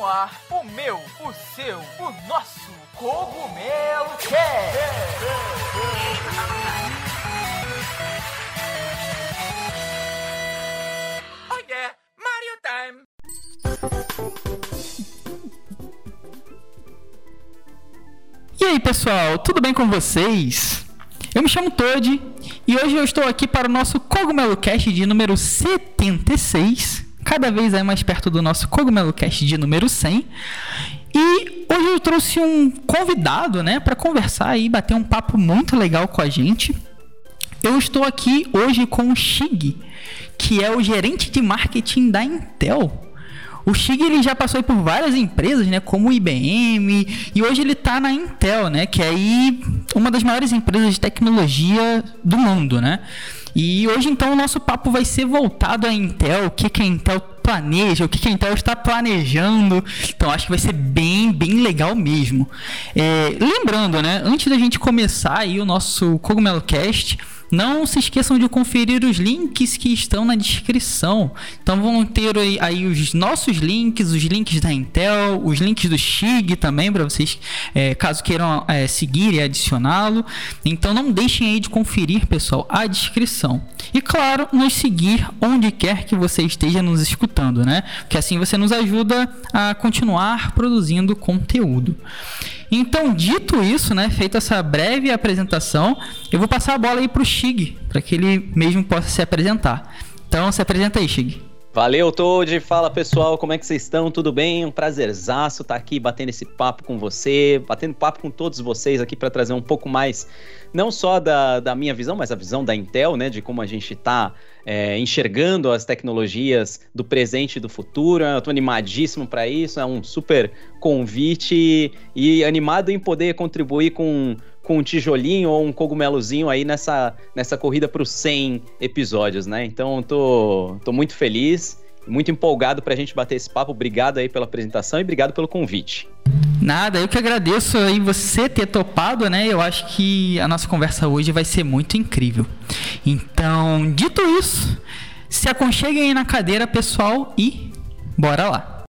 no ar o meu, o seu, o nosso Cogumelo Cast. Oh yeah, Mario Time. E aí pessoal, tudo bem com vocês? Eu me chamo Toad e hoje eu estou aqui para o nosso Cogumelo Cast de número 76, cada vez aí mais perto do nosso Cogumelo Cast de número 100. E hoje eu trouxe um convidado, né, para conversar e bater um papo muito legal com a gente. Eu estou aqui hoje com o Shig, que é o gerente de marketing da Intel. O Shig ele já passou por várias empresas, né, como IBM, e hoje ele está na Intel, né, que é aí uma das maiores empresas de tecnologia do mundo, né? E hoje então o nosso papo vai ser voltado à Intel, o que, que a Intel planeja, o que, que a Intel está planejando. Então acho que vai ser bem, bem legal mesmo. É, lembrando, né, antes da gente começar aí o nosso Cogumelo Cast, não se esqueçam de conferir os links que estão na descrição. Então vão ter aí, aí os nossos links, os links da Intel, os links do Xig também para vocês, é, caso queiram é, seguir e adicioná-lo. Então não deixem aí de conferir, pessoal, a descrição. E claro, nos seguir onde quer que você esteja nos escutando, né? Porque assim você nos ajuda a continuar produzindo conteúdo. Então, dito isso, né, feita essa breve apresentação, eu vou passar a bola aí para o Shig, para que ele mesmo possa se apresentar. Então, se apresenta aí, Shig. Valeu, Toad. Fala pessoal, como é que vocês estão? Tudo bem? Um prazerzaço estar aqui batendo esse papo com você, batendo papo com todos vocês aqui para trazer um pouco mais, não só da, da minha visão, mas a visão da Intel, né? De como a gente está é, enxergando as tecnologias do presente e do futuro. Eu estou animadíssimo para isso, é um super convite e animado em poder contribuir com com um tijolinho ou um cogumelozinho aí nessa, nessa corrida para os 100 episódios, né? Então, tô, tô muito feliz, muito empolgado para a gente bater esse papo. Obrigado aí pela apresentação e obrigado pelo convite. Nada, eu que agradeço aí você ter topado, né? Eu acho que a nossa conversa hoje vai ser muito incrível. Então, dito isso, se aconcheguem aí na cadeira, pessoal, e bora lá.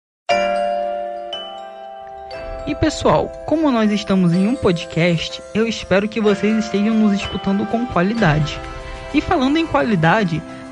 E pessoal, como nós estamos em um podcast, eu espero que vocês estejam nos escutando com qualidade. E falando em qualidade,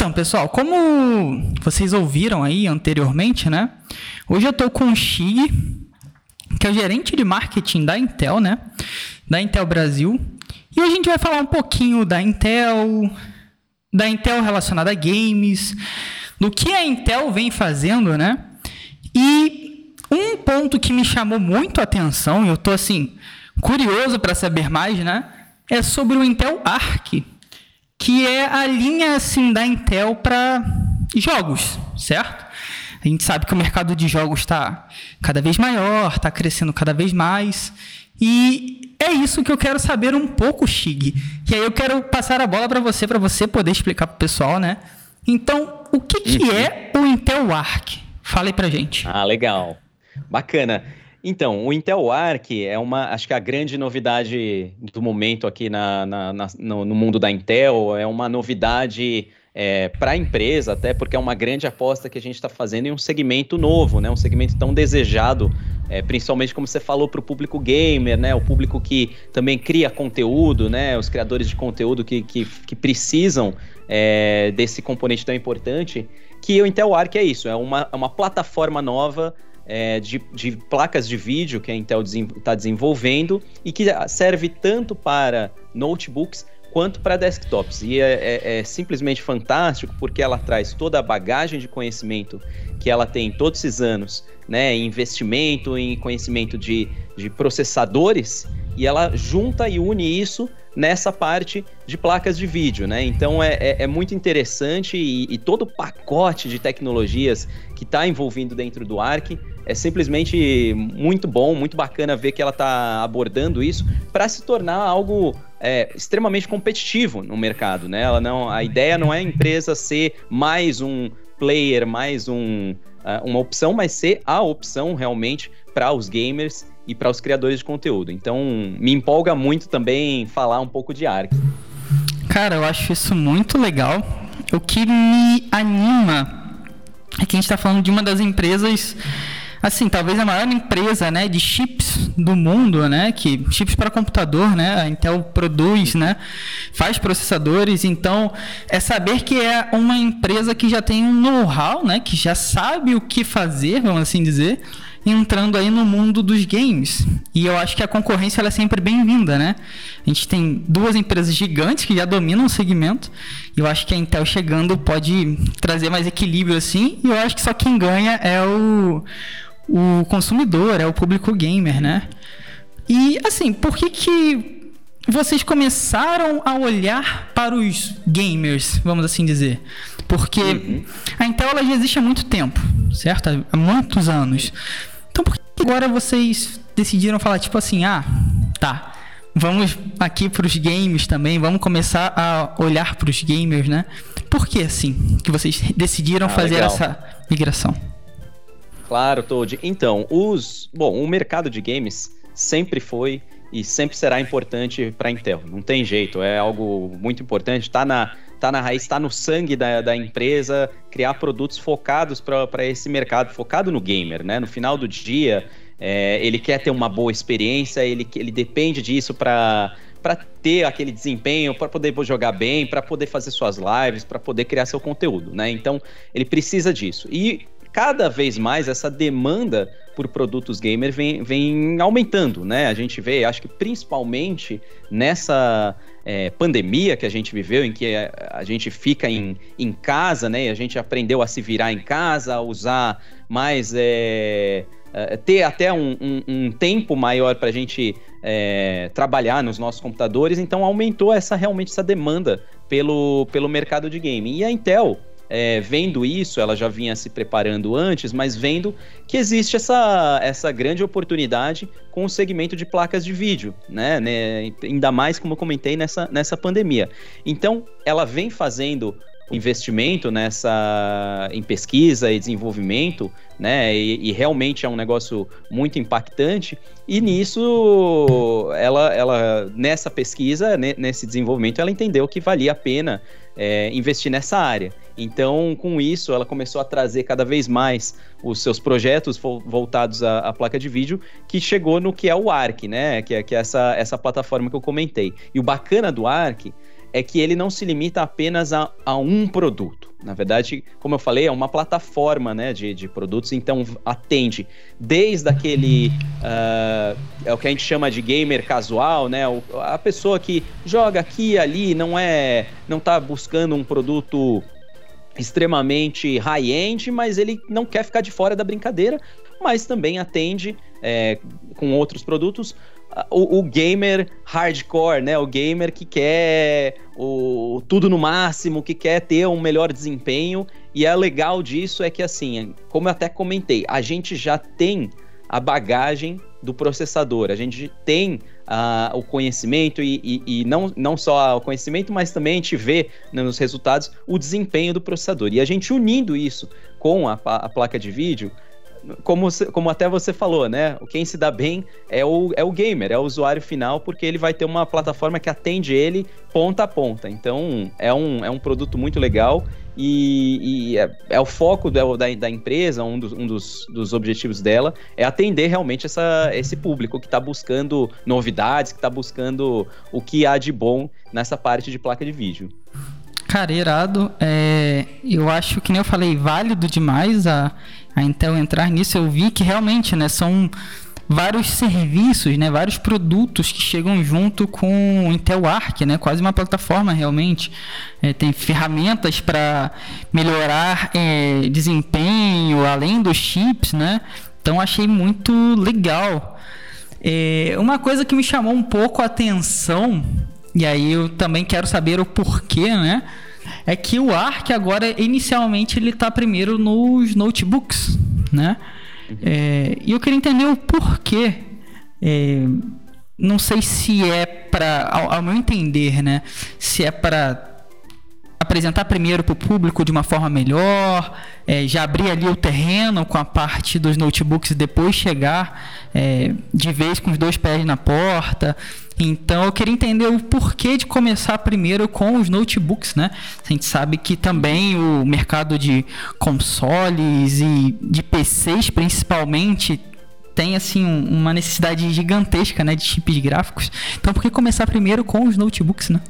Então, pessoal, como vocês ouviram aí anteriormente, né? Hoje eu estou com o Xi, que é o gerente de marketing da Intel, né? Da Intel Brasil. E hoje a gente vai falar um pouquinho da Intel, da Intel relacionada a games, do que a Intel vem fazendo, né? E um ponto que me chamou muito a atenção, e eu tô assim curioso para saber mais, né? É sobre o Intel Arc, que é a linha assim da Intel para jogos, certo? A gente sabe que o mercado de jogos está cada vez maior, está crescendo cada vez mais. E é isso que eu quero saber um pouco, Shig. E aí eu quero passar a bola para você, para você poder explicar para o pessoal, né? Então, o que, que uhum. é o Intel Arc? Fale para gente. Ah, legal. Bacana. Então, o Intel Arc é uma, acho que a grande novidade do momento aqui na, na, na no, no, mundo da Intel, é uma novidade é, para a empresa, até porque é uma grande aposta que a gente está fazendo em um segmento novo, né? um segmento tão desejado, é, principalmente como você falou para o público gamer, né? o público que também cria conteúdo, né? os criadores de conteúdo que, que, que precisam é, desse componente tão importante, que o Intel Arc é isso, é uma, é uma plataforma nova é, de, de, placas de vídeo que a Intel está desenvolvendo e que serve tanto para notebooks quanto para desktops. E é, é, é, simplesmente fantástico porque ela traz toda a bagagem de conhecimento que ela tem todos esses anos, né, em investimento, em conhecimento de, de processadores, e ela junta e une isso nessa parte de placas de vídeo, né? Então é, é, é muito interessante e, e, todo o pacote de tecnologias que está envolvido dentro do Arc é simplesmente muito bom, muito bacana ver que ela está abordando isso para se tornar algo é, extremamente competitivo no mercado, né? Ela não, a ideia não é a empresa ser mais um player, mais um, uh, uma opção, mas ser a opção realmente para os gamers e para os criadores de conteúdo. Então, me empolga muito também falar um pouco de Arc. Cara, eu acho isso muito legal. O que me anima é que a gente está falando de uma das empresas assim, talvez a maior empresa, né, de chips do mundo, né, que chips para computador, né, a Intel produz, né, faz processadores, então é saber que é uma empresa que já tem um know-how, né, que já sabe o que fazer, vamos assim dizer, entrando aí no mundo dos games. E eu acho que a concorrência é sempre bem-vinda, né? A gente tem duas empresas gigantes que já dominam o segmento. E eu acho que a Intel chegando pode trazer mais equilíbrio assim. E eu acho que só quem ganha é o o consumidor, é o público gamer, né? E assim, por que que vocês começaram a olhar para os gamers, vamos assim dizer? Porque uhum. a Intel ela já existe há muito tempo, certo? Há muitos anos. Então por que agora vocês decidiram falar tipo assim, ah, tá, vamos aqui para os games também, vamos começar a olhar para os gamers, né? Por que assim que vocês decidiram ah, fazer legal. essa migração? Claro, Toad. Então, os. Bom, o mercado de games sempre foi e sempre será importante para a Intel. Não tem jeito, é algo muito importante. Está na, tá na raiz, está no sangue da, da empresa criar produtos focados para esse mercado, focado no gamer, né? No final do dia, é, ele quer ter uma boa experiência, ele, ele depende disso para para ter aquele desempenho, para poder jogar bem, para poder fazer suas lives, para poder criar seu conteúdo, né? Então, ele precisa disso. E cada vez mais essa demanda por produtos gamer vem, vem aumentando, né? A gente vê, acho que principalmente nessa é, pandemia que a gente viveu, em que a, gente fica em, em casa, né? E a gente aprendeu a se virar em casa, a usar mais. É, é, ter até um, um, um tempo maior para a gente é, trabalhar nos nossos computadores, então aumentou essa realmente essa demanda pelo, pelo mercado de game. E a Intel, é, vendo isso, ela já vinha se preparando antes, mas vendo que existe essa, essa grande oportunidade com o segmento de placas de vídeo, né? né? Ainda mais, como eu comentei, nessa, nessa pandemia. Então, ela vem fazendo investimento nessa em pesquisa e desenvolvimento, né? E, e, realmente é um negócio muito impactante. E nisso, ela, ela nessa pesquisa, nesse desenvolvimento, ela entendeu que valia a pena é, investir nessa área. Então, com isso, ela começou a trazer cada vez mais os seus projetos voltados à, à, placa de vídeo, que chegou no que é o Arc, né? Que é, que é essa, essa plataforma que eu comentei. E o bacana do Arc é que ele não se limita apenas a, a um produto. Na verdade, como eu falei, é uma plataforma né, de, de produtos, então atende desde aquele. Uh, é o que a gente chama de gamer casual, né? O, a pessoa que joga aqui e ali, não é. não está buscando um produto extremamente high-end, mas ele não quer ficar de fora da brincadeira, mas também atende é, com outros produtos o, o, gamer hardcore, né? O gamer que quer o, tudo no máximo, que quer ter um melhor desempenho. E é legal disso é que, assim, como eu até comentei, a gente já tem a bagagem do processador, a gente tem uh, o conhecimento e, e, e, não, não só o conhecimento, mas também a gente vê nos resultados o desempenho do processador. E a gente unindo isso com a, a placa de vídeo, como, como até você falou, né? Quem se dá bem é o, é o gamer, é o usuário final, porque ele vai ter uma plataforma que atende ele ponta a ponta. Então, é um, é um produto muito legal e, e é, é, o foco da, da, empresa, um, dos, um dos, dos objetivos dela, é atender realmente essa, esse público que está buscando novidades, que está buscando o que há de bom nessa parte de placa de vídeo. Cara, irado. É, eu acho que nem eu falei, válido demais a, a Intel entrar nisso. Eu vi que realmente, né, são vários serviços, né, vários produtos que chegam junto com o Intel Arc, né, quase uma plataforma realmente. É, tem ferramentas para melhorar é, desempenho, além dos chips, né. Então achei muito legal. É, uma coisa que me chamou um pouco a atenção e aí eu também quero saber o porquê, né? É que o Arc agora, inicialmente, ele está primeiro nos notebooks, né? É, e eu queria entender o porquê. É, não sei se é para, ao, ao meu entender, né? Se é para apresentar primeiro para o público de uma forma melhor, é, já abrir ali o terreno com a parte dos notebooks e depois chegar é, de vez com os dois pés na porta. Então eu queria entender o porquê de começar primeiro com os notebooks, né? A gente sabe que também o mercado de consoles e de PCs principalmente tem assim uma necessidade gigantesca, né, de chips gráficos. Então por que começar primeiro com os notebooks, né?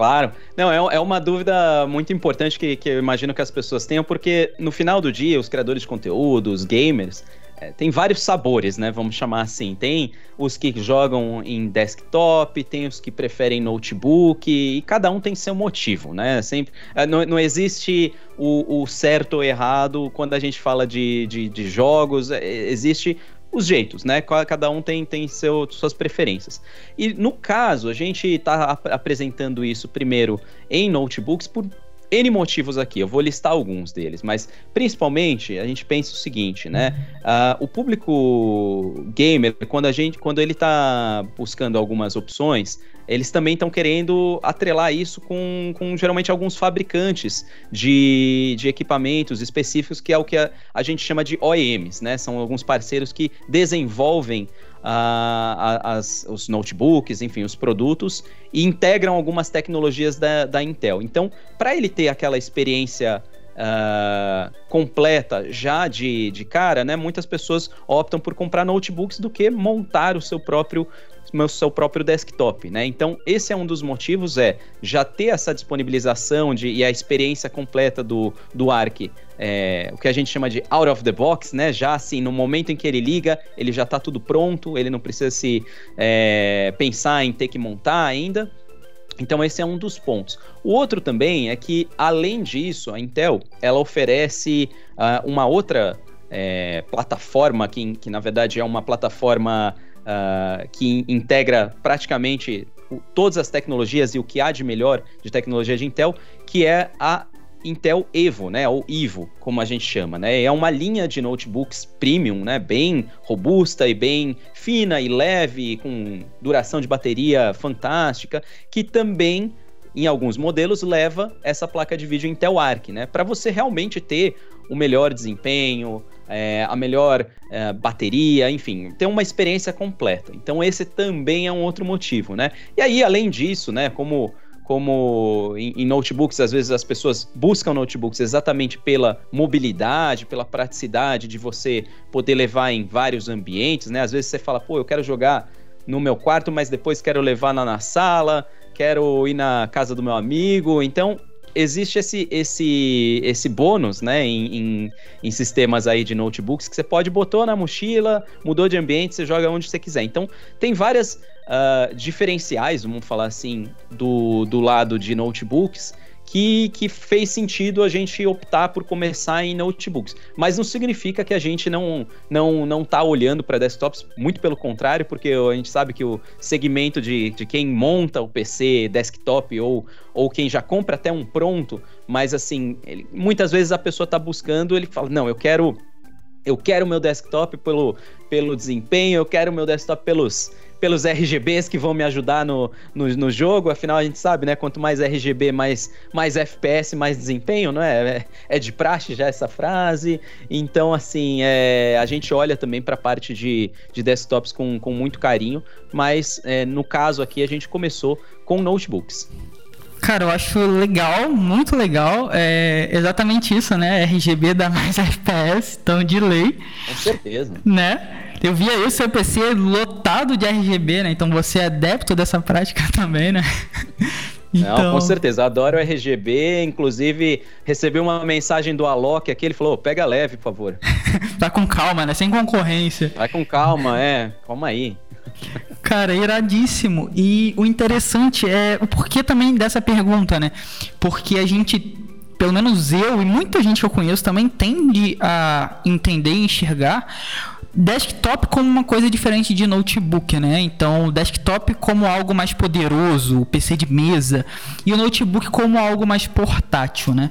Claro. Não, é, é uma dúvida muito importante que, que eu imagino que as pessoas tenham, porque no final do dia, os criadores de conteúdo, os gamers, é, tem vários sabores, né? Vamos chamar assim. Tem os que jogam em desktop, tem os que preferem notebook, e cada um tem seu motivo, né? Sempre, é, não, não existe o, o certo ou errado quando a gente fala de, de, de jogos, é, existe os jeitos, né? Cada um tem, tem seu, suas preferências. E no caso, a gente está ap apresentando isso primeiro em notebooks por N motivos aqui, eu vou listar alguns deles, mas principalmente a gente pensa o seguinte, né? Uh, o público gamer, quando a gente, quando ele está buscando algumas opções, eles também estão querendo atrelar isso com, com geralmente alguns fabricantes de, de equipamentos específicos, que é o que a, a gente chama de OEMs, né? São alguns parceiros que desenvolvem as, os notebooks, enfim, os produtos, e integram algumas tecnologias da, da Intel. Então, para ele ter aquela experiência uh, completa já de, de cara, né, muitas pessoas optam por comprar notebooks do que montar o seu próprio meu seu próprio desktop, né? Então, esse é um dos motivos, é já ter essa disponibilização de, e a experiência completa do, do Arc, é, o que a gente chama de out of the box, né? Já assim, no momento em que ele liga, ele já está tudo pronto, ele não precisa se é, pensar em ter que montar ainda. Então esse é um dos pontos. O outro também é que, além disso, a Intel ela oferece uh, uma outra é, plataforma que, que, na verdade, é uma plataforma uh, que integra praticamente todas as tecnologias e o que há de melhor de tecnologia de Intel, que é a Intel Evo, né, ou Evo, como a gente chama, né? É uma linha de notebooks premium, né, bem robusta e bem fina e leve, com duração de bateria fantástica, que também em alguns modelos leva essa placa de vídeo Intel Arc, né, para você realmente ter o melhor desempenho, é, a melhor é, bateria, enfim, ter uma experiência completa. Então esse também é um outro motivo, né? E aí, além disso, né, como como em, em, notebooks, às vezes as pessoas buscam notebooks exatamente pela mobilidade, pela praticidade de você poder levar em vários ambientes, né? Às vezes você fala, pô, eu quero jogar no meu quarto, mas depois quero levar na, na sala, quero ir na casa do meu amigo. Então, existe esse, esse, esse bônus, né, em, em, em, sistemas aí de notebooks que você pode botou na mochila, mudou de ambiente, você joga onde você quiser. Então, tem várias uh, diferenciais, vamos falar assim, do, do lado de notebooks que, que fez sentido a gente optar por começar em notebooks. Mas não significa que a gente não não não está olhando para desktops, muito pelo contrário, porque a gente sabe que o segmento de, de quem monta o PC desktop ou, ou quem já compra até um pronto, mas assim, ele, muitas vezes a pessoa está buscando, ele fala, não, eu quero eu quero meu desktop pelo, pelo desempenho, eu quero meu desktop pelos pelos RGBs que vão me ajudar no, no, no, jogo. Afinal, a gente sabe, né? Quanto mais RGB, mais, mais FPS, mais desempenho, não é? é? É de praxe já essa frase. Então, assim, é, a gente olha também para a parte de, de desktops com, com muito carinho. Mas é, no caso aqui, a gente começou com notebooks. Cara, eu acho legal, muito legal. É exatamente isso, né? RGB dá mais FPS, então de lei. Com certeza. Né? Eu vi aí o seu PC lotado de RGB, né? Então você é adepto dessa prática também, né? Então... Não, com certeza, adoro RGB. Inclusive, recebi uma mensagem do Alok aqui, ele falou: pega leve, por favor. tá com calma, né? Sem concorrência. Vai com calma, é. Calma aí. Cara, iradíssimo. E o interessante é o porquê também dessa pergunta, né? Porque a gente, pelo menos eu e muita gente que eu conheço também tende a entender e enxergar desktop como uma coisa diferente de notebook, né? Então, desktop como algo mais poderoso, o PC de mesa, e o notebook como algo mais portátil, né?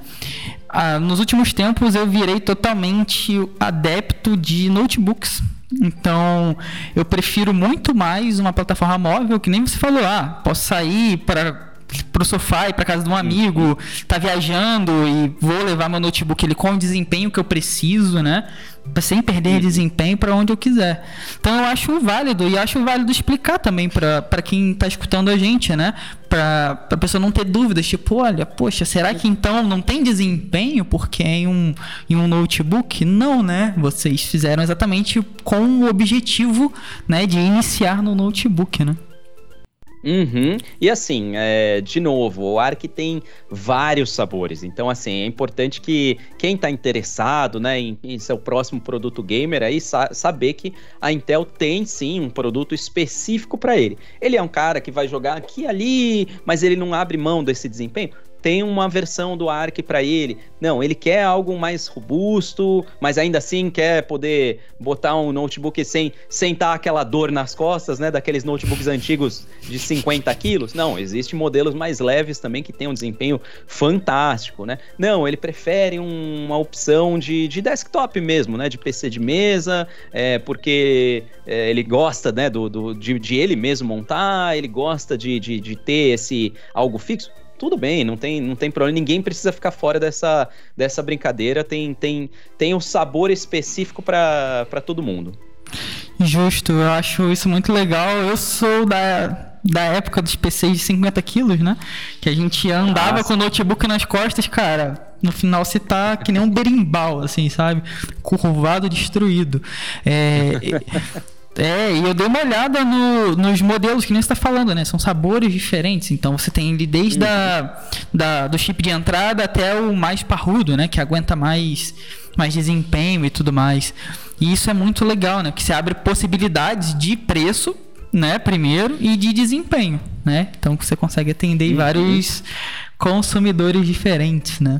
Ah, nos últimos tempos eu virei totalmente adepto de notebooks. Então, eu prefiro muito mais uma plataforma móvel, que nem você falou, ah, posso sair para pro sofá e para casa de um amigo, tá viajando e vou levar meu notebook ele com o desempenho que eu preciso, né? Sem perder desempenho para onde eu quiser. Então eu acho válido e acho válido explicar também para quem tá escutando a gente, né? Para a pessoa não ter dúvidas, tipo, olha, poxa, será que então não tem desempenho porque é em um, em um notebook? Não, né? Vocês fizeram exatamente com o objetivo, né, de iniciar no notebook, né? Uhum. E assim, é, de novo, o Arc tem vários sabores. Então, assim, é importante que quem está interessado né, em, em, seu próximo produto gamer aí sa saber que a Intel tem sim um produto específico para ele. Ele é um cara que vai jogar aqui e ali, mas ele não abre mão desse desempenho tem uma versão do Arc para ele. Não, ele quer algo mais robusto, mas ainda assim quer poder botar um notebook sem sentar aquela dor nas costas, né? Daqueles notebooks antigos de 50 quilos. Não, existem modelos mais leves também que têm um desempenho fantástico, né? Não, ele prefere um, uma opção de, de desktop mesmo, né? De PC de mesa, é, porque é, ele gosta, né? Do, do de, de, ele mesmo montar, ele gosta de, de, de ter esse algo fixo tudo bem, não tem, não tem problema, ninguém precisa ficar fora dessa, dessa brincadeira, tem, tem, tem um sabor específico para todo mundo. Justo, eu acho isso muito legal. Eu sou da, da época dos PCs de 50 quilos, né? Que a gente andava Nossa. com o notebook nas costas, cara. No final você tá que nem um berimbau, assim, sabe? Curvado, destruído. É. É, e eu dei uma olhada no, nos modelos que nem você está falando, né? São sabores diferentes. Então você tem desde uhum. a, da, do chip de entrada até o mais parrudo, né? Que aguenta mais, mais desempenho e tudo mais. E isso é muito legal, né? Porque você abre possibilidades de preço, né? Primeiro, e de desempenho, né? Então você consegue atender uhum. vários consumidores diferentes, né?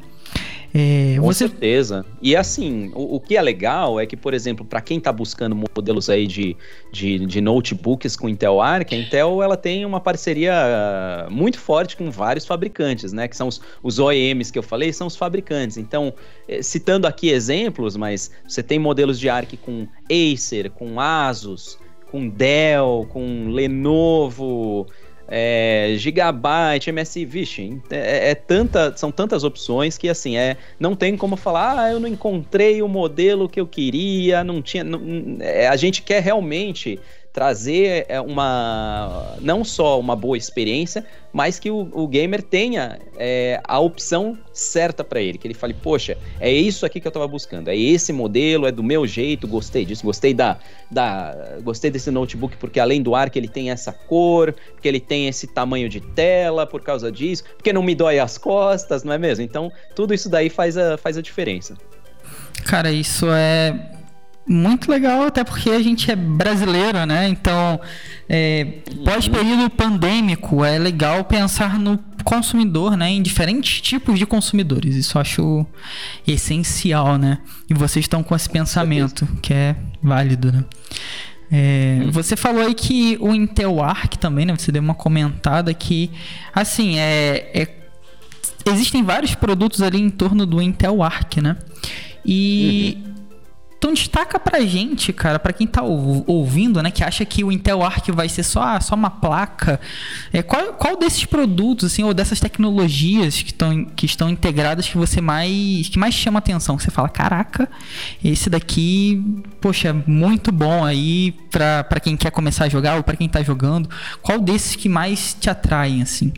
É, Com você... certeza. E assim, o, o, que é legal é que, por exemplo, para quem está buscando modelos aí de, de, de, notebooks com Intel Arc, a Intel ela tem uma parceria muito forte com vários fabricantes, né? Que são os, os OEMs que eu falei, são os fabricantes. Então, eh, citando aqui exemplos, mas você tem modelos de Arc com Acer, com Asus, com Dell, com Lenovo é, Gigabyte, MS, vixe, é, é, tanta, são tantas opções que assim, é, não tem como falar, ah, eu não encontrei o modelo que eu queria, não tinha, não, é, a gente quer realmente trazer é, uma não só uma boa experiência, mas que o, o gamer tenha é, a opção certa para ele, que ele fale, poxa, é isso aqui que eu estava buscando, é esse modelo, é do meu jeito, gostei disso, gostei da, da, gostei desse notebook porque além do ar que ele tem essa cor, porque ele tem esse tamanho de tela, por causa disso, porque não me dói as costas, não é mesmo? Então tudo isso daí faz a, faz a diferença. Cara, isso é muito legal, até porque a gente é brasileiro, né? Então, é, pós-período pandêmico, é legal pensar no consumidor, né? Em diferentes tipos de consumidores. Isso acho essencial, né? E vocês estão com esse pensamento, que é válido, né? É. Você falou aí que o Intel Arc também, né? Você deu uma comentada que, assim, é, é existem vários produtos ali em torno do Intel Arc, né? E uhum. Então destaca pra gente, cara, para quem tá ouvindo, né, que acha que o Intel Arc vai ser só, só uma placa, é, qual, qual desses produtos, assim, ou dessas tecnologias que, tão, que estão integradas que você mais, que mais chama atenção? Você fala, caraca, esse daqui, poxa, muito bom aí para quem quer começar a jogar ou para quem tá jogando. Qual desses que mais te atraem, assim?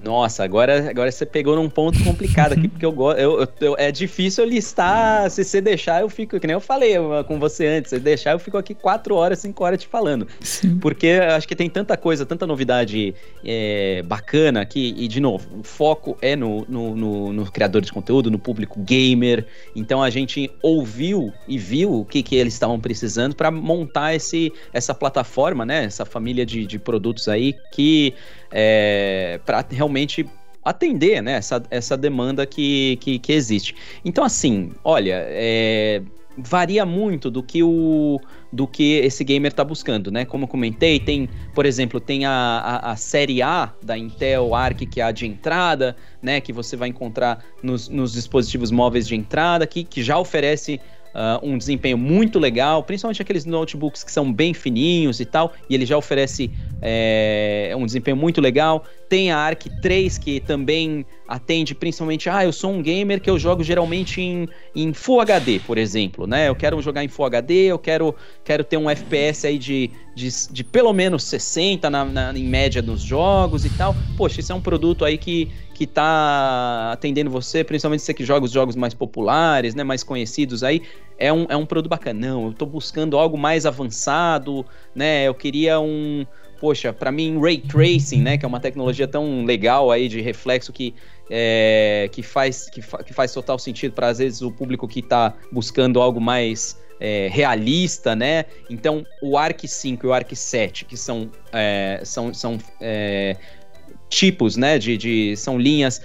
Nossa, agora, agora você pegou num ponto complicado aqui, porque eu gosto. Eu, eu, é difícil listar. Se você deixar, eu fico. Que nem eu falei com você antes. Se deixar, eu fico aqui quatro horas, cinco horas te falando. Sim. Porque acho que tem tanta coisa, tanta novidade é, bacana aqui. E, de novo, o foco é no, no, no, no, criador de conteúdo, no público gamer. Então a gente ouviu e viu o que, que eles estavam precisando para montar esse, essa plataforma, né? Essa família de, de produtos aí que é, para realmente atender né, essa, essa demanda que, que, que existe. Então, assim, olha, é, varia muito do que o do que esse gamer está buscando, né? Como eu comentei, tem, por exemplo, tem a, a, a, série A da Intel Arc que é a de entrada, né? Que você vai encontrar nos, nos dispositivos móveis de entrada, que, que já oferece Uh, um desempenho muito legal, principalmente aqueles notebooks que são bem fininhos e tal, e ele já oferece é, um desempenho muito legal. Tem a Arc 3 que também atende principalmente, ah, eu sou um gamer que eu jogo geralmente em, em Full HD, por exemplo, né? Eu quero jogar em Full HD, eu quero, quero ter um FPS aí de, de, de pelo menos 60 na, na, em média dos jogos e tal. Poxa, isso é um produto aí que, que tá atendendo você, principalmente você que joga os jogos mais populares, né, mais conhecidos aí, é um, é um produto bacana. Não, eu tô buscando algo mais avançado, né, eu queria um, poxa, para mim Ray Tracing, né, que é uma tecnologia tão legal aí de reflexo que é, que faz que, fa que faz total sentido para às vezes o público que está buscando algo mais é, realista, né? Então, o Arc 5 e o Arc 7, que são, é, são, são tipos, né, de, de são linhas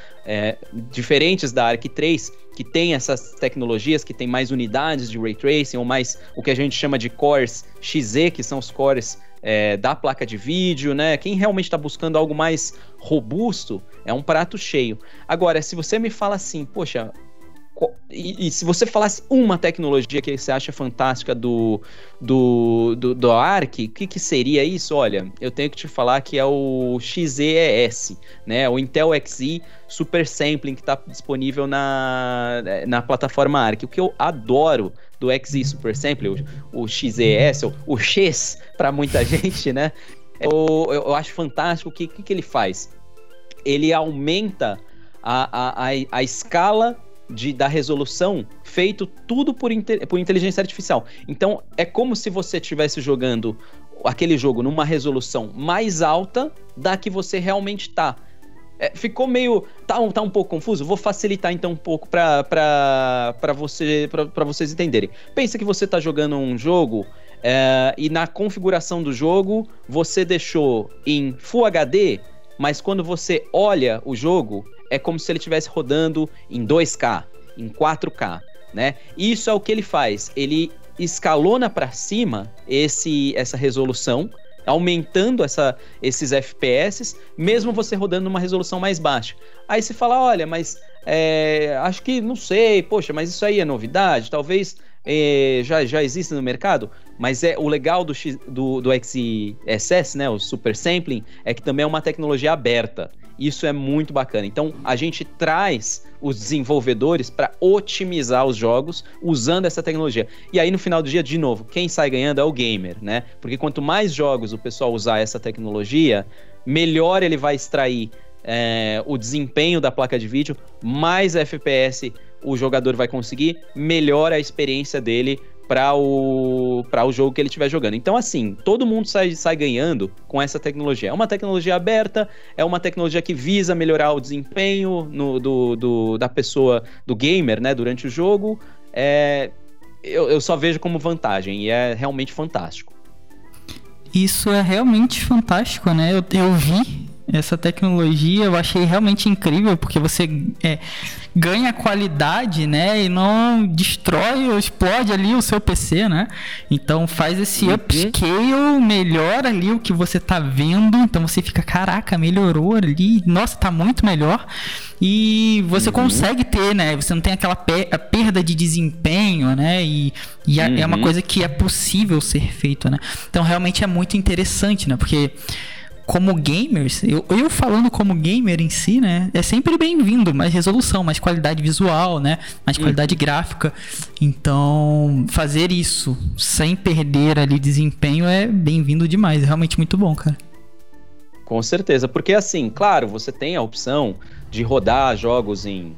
diferentes da Arc 3 que tem essas tecnologias, que tem mais unidades de ray tracing ou mais o que a gente chama de cores XZ, que são os cores é, da placa de vídeo, né? Quem realmente está buscando algo mais robusto é um prato cheio. Agora, se você me fala assim, poxa, e, e, se você falasse uma tecnologia que você acha fantástica do, do, do, do ARC, o que, que seria isso? Olha, eu tenho que te falar que é o XES, né? O Intel Xe Super Sampling que está disponível na, na plataforma ARC. O que eu adoro do Xe Super Sampling, o, o XES, o, o X para muita gente, né? Eu, eu, acho fantástico o que, que, que ele faz. Ele aumenta a, a, a, a escala de, da resolução feito tudo por, por inteligência artificial. Então é como se você estivesse jogando aquele jogo numa resolução mais alta da que você realmente tá. É, ficou meio. Tá, tá um pouco confuso? Vou facilitar então um pouco para você, vocês entenderem. Pensa que você está jogando um jogo é, e na configuração do jogo você deixou em Full HD, mas quando você olha o jogo, é como se ele estivesse rodando em 2K, em 4K, né? Isso é o que ele faz. Ele escalona para cima esse essa resolução, aumentando essa, esses FPS, mesmo você rodando numa resolução mais baixa. Aí você fala, olha, mas é, acho que não sei, poxa, mas isso aí é novidade, talvez é, já, já existe no mercado, mas é o legal do, do, do XSS, né, o Super Sampling, é que também é uma tecnologia aberta. Isso é muito bacana. Então, a gente traz os desenvolvedores para otimizar os jogos usando essa tecnologia. E aí, no final do dia, de novo, quem sai ganhando é o gamer, né? Porque quanto mais jogos o pessoal usar essa tecnologia, melhor ele vai extrair é, o desempenho da placa de vídeo, mais FPS o jogador vai conseguir, melhor a experiência dele para o, o jogo que ele estiver jogando. Então, assim, todo mundo sai, sai ganhando com essa tecnologia. É uma tecnologia aberta, é uma tecnologia que visa melhorar o desempenho no, do, do, da pessoa, do gamer, né, durante o jogo. É, eu, eu só vejo como vantagem e é realmente fantástico. Isso é realmente fantástico, né? Eu, eu vi essa tecnologia, eu achei realmente incrível, porque você é, ganha qualidade, né? E não destrói ou explode ali o seu PC, né? Então faz esse uhum. upscale, melhora ali o que você tá vendo. Então você fica, caraca, melhorou ali. Nossa, tá muito melhor. E você uhum. consegue ter, né? Você não tem aquela perda de desempenho, né? E, e uhum. é uma uhum. coisa que é possível ser feito, né? Então realmente é muito interessante, né? Porque como gamers, eu, eu falando como gamer em si, né? É sempre bem-vindo, mais resolução, mais qualidade visual, né? Mais qualidade uhum. gráfica. Então, fazer isso sem perder ali desempenho é bem-vindo demais. É realmente muito bom, cara. Com certeza, porque assim, claro, você tem a opção de rodar jogos em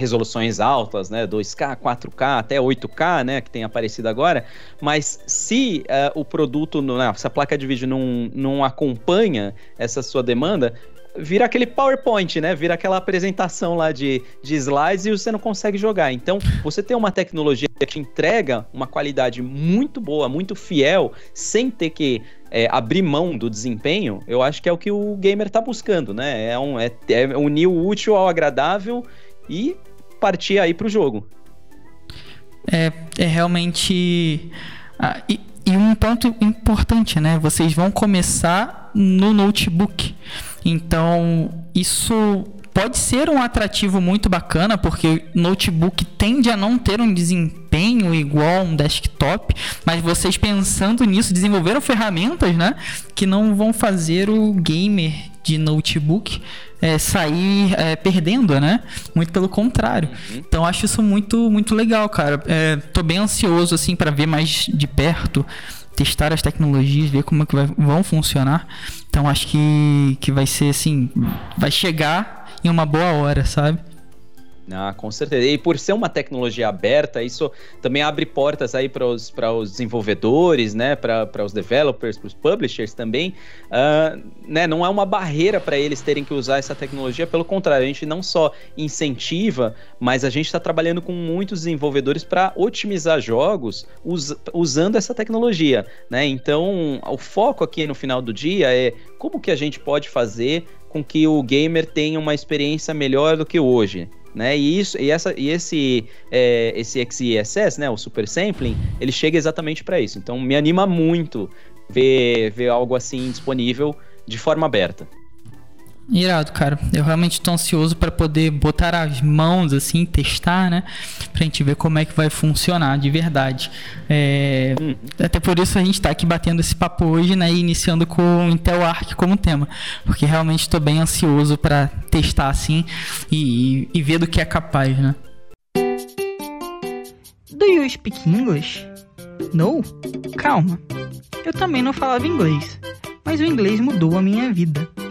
resoluções altas, né, 2K, 4K, até 8K, né, que tem aparecido agora, mas se uh, o produto, não, se a placa de vídeo não, não acompanha essa sua demanda, vira aquele PowerPoint, né? Vira aquela apresentação lá de, de slides e você não consegue jogar. Então, você tem uma tecnologia que te entrega uma qualidade muito boa, muito fiel, sem ter que é, abrir mão do desempenho, eu acho que é o que o gamer está buscando, né? É, um, é, é unir o útil ao agradável e partir aí pro jogo. é, é realmente. Ah, e, e um ponto importante, né? Vocês vão começar no notebook. Então, isso pode ser um atrativo muito bacana, porque notebook tende a não ter um desempenho igual um desktop, mas vocês pensando nisso, desenvolveram ferramentas, né, que não vão fazer o gamer de notebook é, sair é, perdendo, né? Muito pelo contrário. Uhum. Então acho isso muito muito legal, cara. É, tô bem ansioso assim para ver mais de perto testar as tecnologias, ver como é que vai, vão funcionar. Então acho que, que vai ser assim, vai chegar em uma boa hora, sabe? Ah, com certeza. E por ser uma tecnologia aberta, isso também abre portas aí para os, os desenvolvedores, né? Para os developers, para os publishers também. Uh, né? Não é uma barreira para eles terem que usar essa tecnologia, pelo contrário, a gente não só incentiva, mas a gente está trabalhando com muitos desenvolvedores para otimizar jogos us, usando essa tecnologia. Né? Então, o foco aqui no final do dia é como que a gente pode fazer com que o gamer tenha uma experiência melhor do que hoje né? E isso e essa e esse é, esse XESS, né, o super sampling, ele chega exatamente para isso. Então me anima muito ver ver algo assim disponível de forma aberta. Irado, cara. Eu realmente tô ansioso para poder botar as mãos assim, testar, né? Pra gente ver como é que vai funcionar de verdade. É... Uhum. Até por isso a gente tá aqui batendo esse papo hoje, né? iniciando com o Intel Arc como tema. Porque realmente tô bem ansioso para testar assim e, e ver do que é capaz, né? Do you speak English? No? Calma. Eu também não falava inglês, mas o inglês mudou a minha vida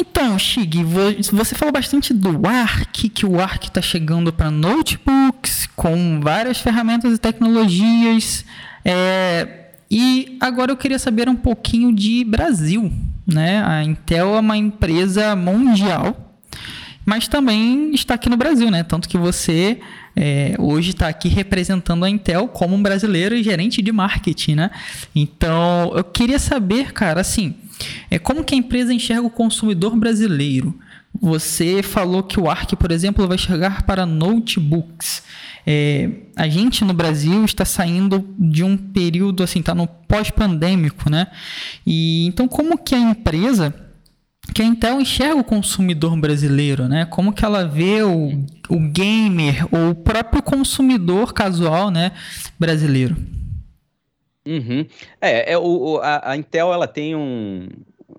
Então, Shig, você falou bastante do Arc, que o Arc está chegando para notebooks com várias ferramentas e tecnologias. É, e agora eu queria saber um pouquinho de Brasil. Né? A Intel é uma empresa mundial, mas também está aqui no Brasil, né? Tanto que você é, hoje está aqui representando a Intel como um brasileiro e gerente de marketing, né? Então, eu queria saber, cara, assim, é como que a empresa enxerga o consumidor brasileiro? Você falou que o ARC, por exemplo, vai chegar para notebooks. É, a gente no Brasil está saindo de um período assim, está no pós-pandêmico, né? E então como que a empresa, que a Intel enxerga o consumidor brasileiro, né? Como que ela vê o, o gamer ou o próprio consumidor casual, né, brasileiro? Uhum. É, é o, a, a, Intel ela tem um,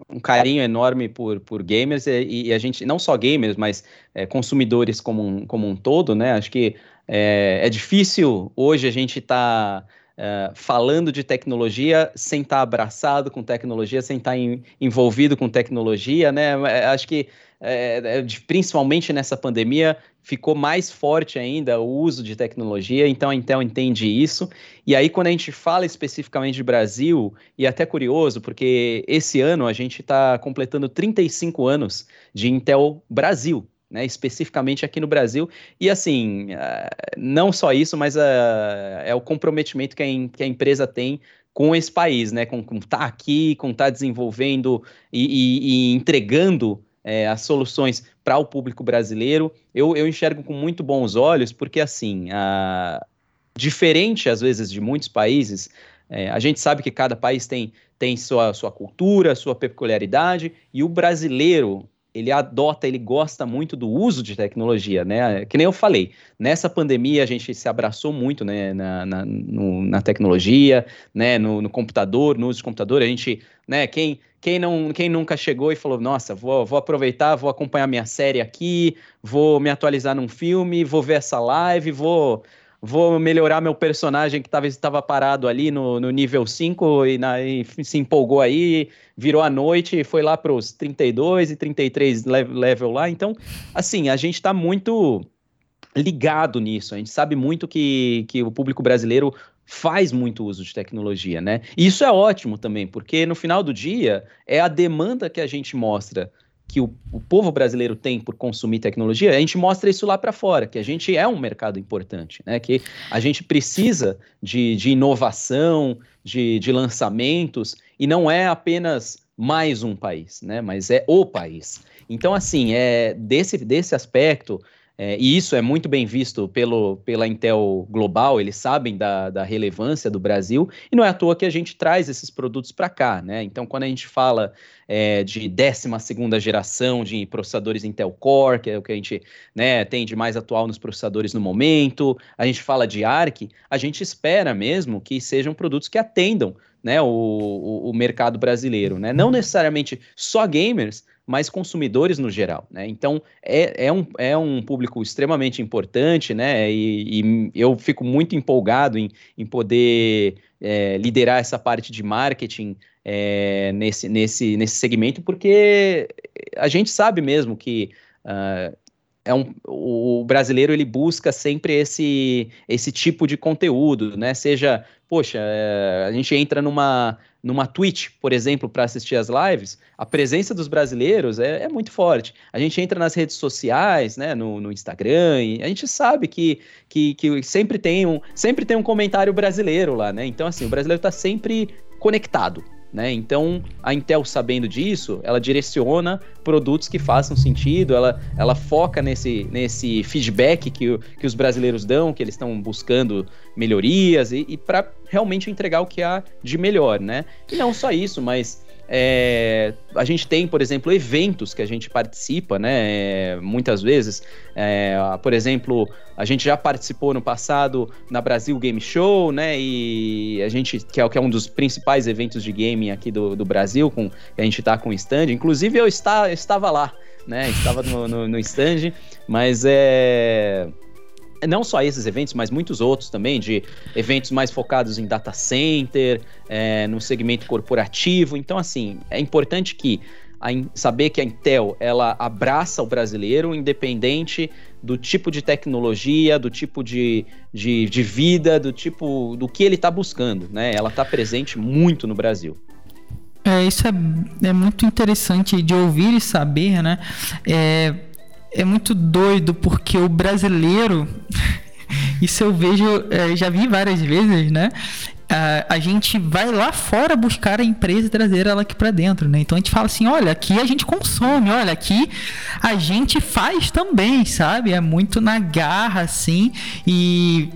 um carinho enorme por, por gamers e, e, a gente, não só gamers, mas é, consumidores como um, como um todo, né? Acho que é, é difícil hoje a gente estar tá, é, falando de tecnologia sem estar tá abraçado com tecnologia, sem estar tá envolvido com tecnologia, né? É, acho que é, principalmente nessa pandemia, ficou mais forte ainda o uso de tecnologia, então a Intel entende isso. E aí, quando a gente fala especificamente de Brasil, e é até curioso, porque esse ano a gente está completando 35 anos de Intel Brasil. Né, especificamente aqui no Brasil. E assim, uh, não só isso, mas uh, é o comprometimento que a, que a, empresa tem com esse país, né? Com estar tá aqui, com estar tá desenvolvendo e, e, e entregando é, as soluções para o público brasileiro, eu, eu enxergo com muito bons olhos, porque assim, a, diferente às vezes de muitos países, é, a gente sabe que cada país tem, tem sua, sua cultura, sua peculiaridade, e o brasileiro, ele adota, ele gosta muito do uso de tecnologia, né? Que nem eu falei, nessa pandemia a gente se abraçou muito né, na, na, no, na tecnologia, né, no, no, computador, no uso de computador, a gente, né, quem, quem, não, quem nunca chegou e falou, nossa, vou, vou aproveitar, vou acompanhar minha série aqui, vou me atualizar num filme, vou ver essa live, vou, vou melhorar meu personagem que talvez estava parado ali no, no nível 5 e, na, e, se empolgou aí, virou a noite e foi lá para os 32 e 33 level lá. Então, assim, a gente está muito ligado nisso. A gente sabe muito que, que o público brasileiro faz muito uso de tecnologia, né? E isso é ótimo também, porque no final do dia é a demanda que a gente mostra que o, o povo brasileiro tem por consumir tecnologia, a gente mostra isso lá para fora, que a gente é um mercado importante, né? Que a gente precisa de, de inovação, de, de lançamentos, e não é apenas mais um país, né? Mas é o país. Então, assim, é desse, desse aspecto, é, e isso é muito bem visto pelo, pela Intel Global, eles sabem da, da relevância do Brasil, e não é à toa que a gente traz esses produtos para cá, né? Então, quando a gente fala é, de 12 geração de processadores Intel Core, que é o que a gente né, tem de mais atual nos processadores no momento, a gente fala de ARC, a gente espera mesmo que sejam produtos que atendam né, o, o, o mercado brasileiro, né? Não necessariamente só gamers, mas consumidores no geral, né? Então é, é, um, é um público extremamente importante, né? E, e eu fico muito empolgado em, em poder é, liderar essa parte de marketing é, nesse, nesse, nesse segmento, porque a gente sabe mesmo que uh, é um, o brasileiro ele busca sempre esse, esse tipo de conteúdo, né? Seja, poxa, é, a gente entra numa, numa Twitch, por exemplo, para assistir as lives, a presença dos brasileiros é, é, muito forte. A gente entra nas redes sociais, né, no, no Instagram, e a gente sabe que, que, que, sempre, tem um, sempre tem um comentário brasileiro lá, né? Então, assim, o brasileiro está sempre conectado. Né? Então, a Intel, sabendo disso, ela direciona produtos que façam sentido, ela, ela foca nesse, nesse feedback que, que os brasileiros dão, que eles estão buscando melhorias e, e para realmente entregar o que há de melhor. Né? E não só isso, mas é, a gente tem, por exemplo, eventos que a gente participa, né? Muitas vezes, é, por exemplo, a gente já participou no passado na Brasil Game Show, né? E a gente, que é, que é um dos principais eventos de gaming aqui do, do Brasil, com, a gente está com stand. Inclusive, eu, está, estava lá, né? Estava no, no, no stand, mas é não só esses eventos, mas muitos outros também, de eventos mais focados em data center, é, no segmento corporativo. Então, assim, é importante que a, saber que a Intel ela abraça o brasileiro, independente do tipo de tecnologia, do tipo de, de, de vida, do tipo do que ele está buscando, né? Ela está presente muito no Brasil. É, isso é, é muito interessante de ouvir e saber, né? É, é muito doido porque o brasileiro, isso eu vejo, é, já vi várias vezes, né? A, gente vai lá fora buscar a empresa e trazer ela aqui para dentro, né? Então a gente fala assim, olha, aqui a gente consome, olha, aqui a gente faz também, sabe? É muito na garra, assim, e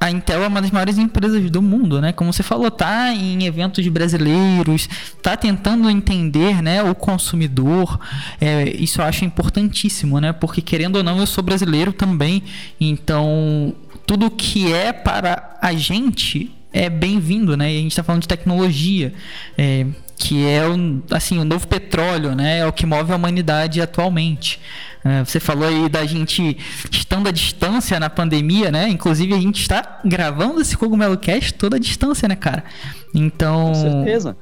a Intel é uma das maiores empresas do mundo, né? Como você falou, tá em eventos brasileiros, tá tentando entender, né, o consumidor. É, isso eu acho importantíssimo, né? Porque querendo ou não, eu sou brasileiro também. Então, tudo que é para a gente é bem-vindo, né? E a gente está falando de tecnologia. É, que é assim, o novo petróleo, né? É o que move a humanidade atualmente. É, você falou aí da gente estando à distância na pandemia, né? Inclusive a gente está gravando esse Cogumelo Cast toda a distância, né, cara? Então. Com certeza.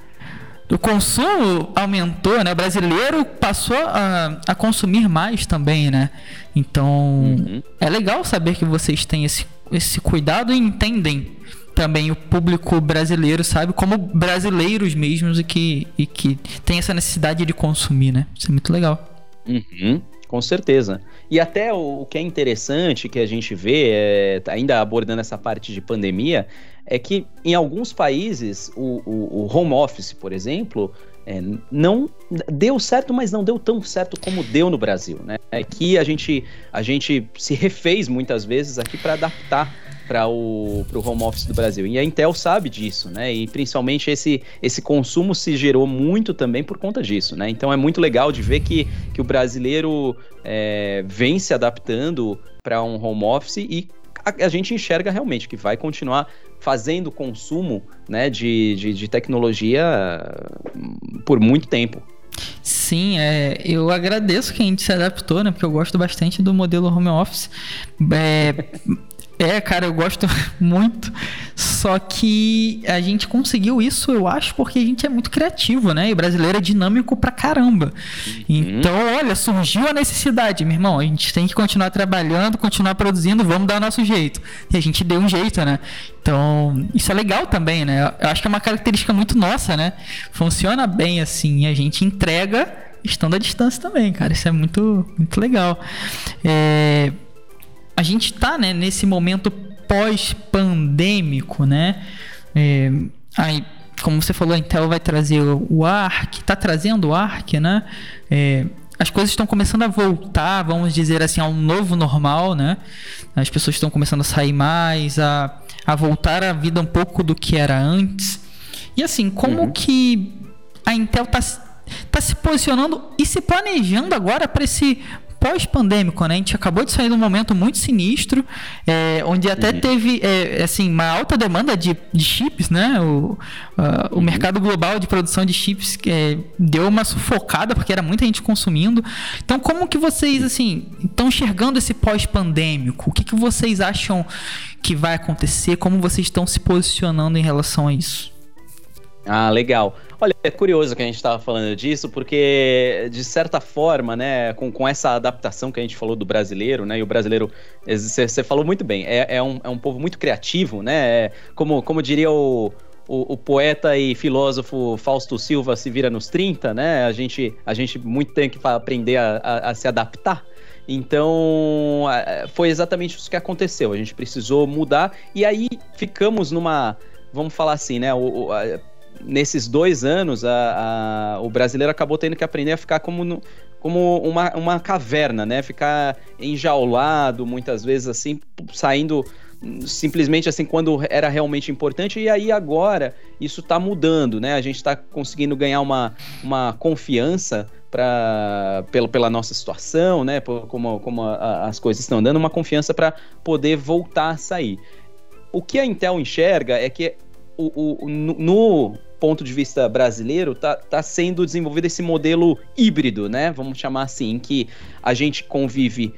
O consumo aumentou, né? O brasileiro passou a, a consumir mais também, né? Então, uhum. é legal saber que vocês têm esse, esse cuidado e entendem também o público brasileiro, sabe? Como brasileiros mesmos e que, e que tem essa necessidade de consumir, né? Isso é muito legal. Uhum. Com certeza. E até o, o, que é interessante que a gente vê, é, ainda abordando essa parte de pandemia, é que em alguns países o, o, o home office, por exemplo, é, não deu certo, mas não deu tão certo como deu no Brasil, né? É que a gente, a gente se refez muitas vezes aqui para adaptar para o pro home office do Brasil. E a Intel sabe disso, né? E principalmente esse, esse consumo se gerou muito também por conta disso, né? Então é muito legal de ver que, que o brasileiro é, vem se adaptando para um home office e a, a, gente enxerga realmente que vai continuar fazendo consumo né, de, de, de tecnologia por muito tempo. Sim, é, eu agradeço que a gente se adaptou, né? Porque eu gosto bastante do modelo home office. É, é, cara, eu gosto muito. Só que a gente conseguiu isso, eu acho, porque a gente é muito criativo, né? E o brasileiro é dinâmico pra caramba. Uhum. Então, olha, surgiu a necessidade, meu irmão. A gente tem que continuar trabalhando, continuar produzindo, vamos dar nosso jeito. E a gente deu um jeito, né? Então, isso é legal também, né? Eu acho que é uma característica muito nossa, né? Funciona bem assim, a gente entrega estando à distância também, cara. Isso é muito, muito legal. É, a gente tá, né, nesse momento pós-pandêmico, né? É, aí, como você falou, a Intel vai trazer o ARC, está trazendo o ARC, né? É, as coisas estão começando a voltar, vamos dizer assim, a um novo normal, né? As pessoas estão começando a sair mais, a, a voltar à vida um pouco do que era antes. E assim, como uhum. que a Intel está tá se posicionando e se planejando agora para esse pós-pandêmico, né? A gente acabou de sair de um momento muito sinistro, é, onde até uhum. teve é, assim, uma alta demanda de, de chips, né? O, o uhum. mercado global de produção de chips é, deu uma sufocada, porque era muita gente consumindo. Então, como que vocês, assim, estão enxergando esse pós-pandêmico? O que, que vocês acham que vai acontecer? Como vocês estão se posicionando em relação a isso? Ah, legal. Olha, é curioso que a gente estava falando disso, porque, de certa forma, né, com, com essa adaptação que a gente falou do brasileiro, né, e o brasileiro, você falou muito bem, é, é, um, é um povo muito criativo, né, é, como, como diria o, o, o, poeta e filósofo Fausto Silva se vira nos 30, né, a gente, a gente muito tem que aprender a, a, a se adaptar, então, foi exatamente isso que aconteceu. A gente precisou mudar e aí ficamos numa, vamos falar assim, né? O, a, nesses dois anos, a, a, o brasileiro acabou tendo que aprender a ficar como, no, como uma, uma caverna, né? Ficar enjaulado, muitas vezes assim, saindo simplesmente assim quando era realmente importante e aí agora isso está mudando, né? A gente está conseguindo ganhar uma, uma confiança para pela, pela nossa situação, né? Por, como, como a, as coisas estão dando, uma confiança para poder voltar a sair. O que a Intel enxerga é que o, o, no, ponto de vista brasileiro, tá, tá sendo desenvolvido esse modelo híbrido, né? Vamos chamar assim, que a gente convive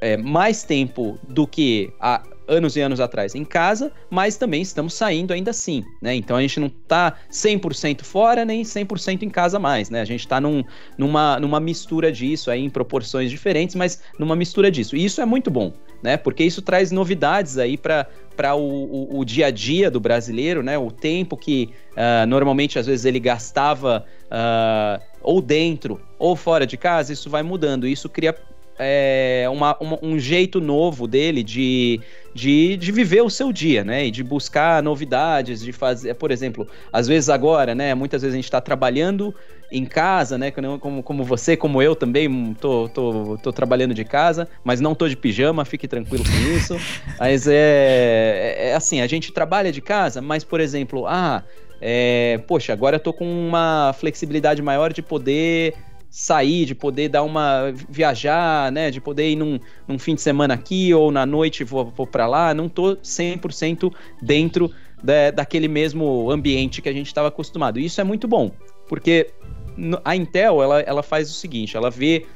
é, mais tempo do que há anos e anos atrás em casa, mas também estamos saindo ainda assim, né? Então a gente não tá 100% fora nem 100% em casa mais, né? A gente tá num, numa, numa mistura disso aí em proporções diferentes, mas numa mistura disso. E isso é muito bom, né? Porque isso traz novidades aí para para o, o, o, dia a dia do brasileiro, né? O tempo que uh, normalmente às vezes ele gastava uh, ou dentro ou fora de casa, isso vai mudando. Isso cria é, uma, uma, um jeito novo dele de, de, de viver o seu dia, né? E de buscar novidades, de fazer, por exemplo, às vezes agora, né? Muitas vezes a gente está trabalhando em casa, né? Como, como você, como eu também, tô, tô, tô trabalhando de casa, mas não tô de pijama, fique tranquilo com isso. mas é, é, é assim, a gente trabalha de casa, mas, por exemplo, ah, é, poxa, agora eu tô com uma flexibilidade maior de poder sair, de poder dar uma viajar, né, de poder ir num, num fim de semana aqui ou na noite vou, vou para lá, não tô 100% dentro da, daquele mesmo ambiente que a gente estava acostumado. E isso é muito bom, porque a Intel ela, ela faz o seguinte, ela vê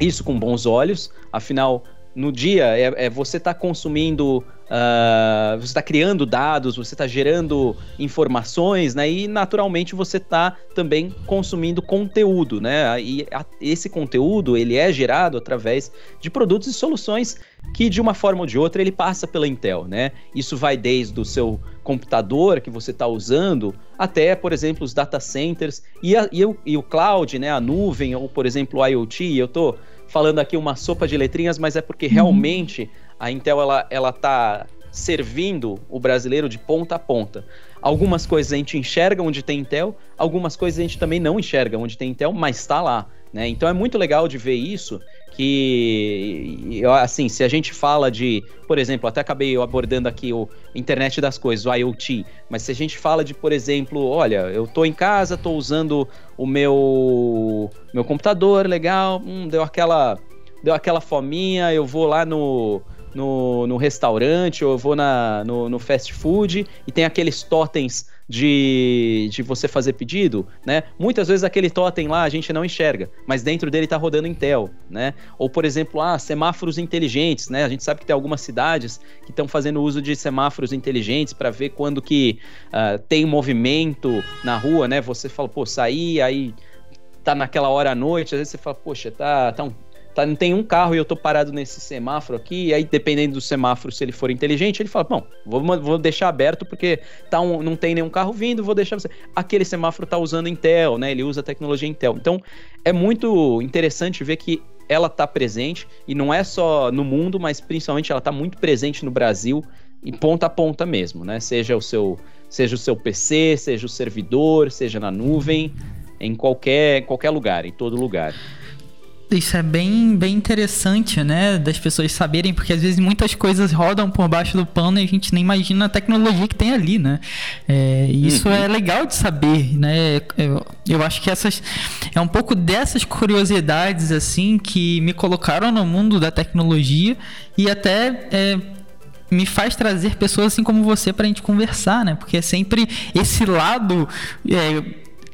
isso com bons olhos, afinal no dia é, é você está consumindo, uh, você está criando dados, você está gerando informações, né? E naturalmente você está também consumindo conteúdo, né? E a, esse conteúdo ele é gerado através de produtos e soluções que de uma forma ou de outra ele passa pela Intel, né? Isso vai desde o seu computador que você está usando até, por exemplo, os data centers e, a, e, o, e o cloud, né? A nuvem ou, por exemplo, o IoT. Eu estou falando aqui uma sopa de letrinhas, mas é porque uhum. realmente a Intel ela, ela tá servindo o brasileiro de ponta a ponta. Algumas coisas a gente enxerga onde tem Intel, algumas coisas a gente também não enxerga onde tem Intel, mas está lá. Né? Então é muito legal de ver isso que assim, se a gente fala de, por exemplo, até acabei abordando aqui o internet das coisas, o IoT, mas se a gente fala de, por exemplo, olha, eu tô em casa, tô usando o meu meu computador, legal, hum, deu aquela deu aquela fominha, eu vou lá no no, no restaurante ou eu vou na, no, no fast food e tem aqueles totens de, de você fazer pedido, né? Muitas vezes aquele totem lá a gente não enxerga, mas dentro dele está rodando Intel, né? Ou, por exemplo, ah, semáforos inteligentes, né? A gente sabe que tem algumas cidades que estão fazendo uso de semáforos inteligentes para ver quando que uh, tem movimento na rua, né? Você fala, pô, sair, aí tá naquela hora à noite, às vezes você fala, poxa, tá, tá um tá, não tem um carro e eu tô parado nesse semáforo aqui, e aí dependendo do semáforo, se ele for inteligente, ele fala, bom, vou, vou deixar aberto porque tá um, não tem nenhum carro vindo, vou deixar você. Aquele semáforo tá usando Intel, né? Ele usa a tecnologia Intel. Então, é muito interessante ver que ela tá presente, e não é só no mundo, mas principalmente ela tá muito presente no Brasil, em ponta a ponta mesmo, né? Seja o seu, seja o seu PC, seja o servidor, seja na nuvem, em qualquer, qualquer lugar, em todo lugar. Isso é bem, bem interessante, né? Das pessoas saberem, porque às vezes muitas coisas rodam por baixo do pano e a gente nem imagina a tecnologia que tem ali, né? É, e isso uhum. é legal de saber, né? Eu, eu acho que essas. É um pouco dessas curiosidades, assim, que me colocaram no mundo da tecnologia e até. É, me faz trazer pessoas assim como você para a gente conversar, né? Porque é sempre esse lado é,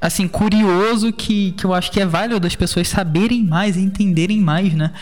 assim, curioso que, que eu acho que é válido as pessoas saberem mais entenderem mais, né?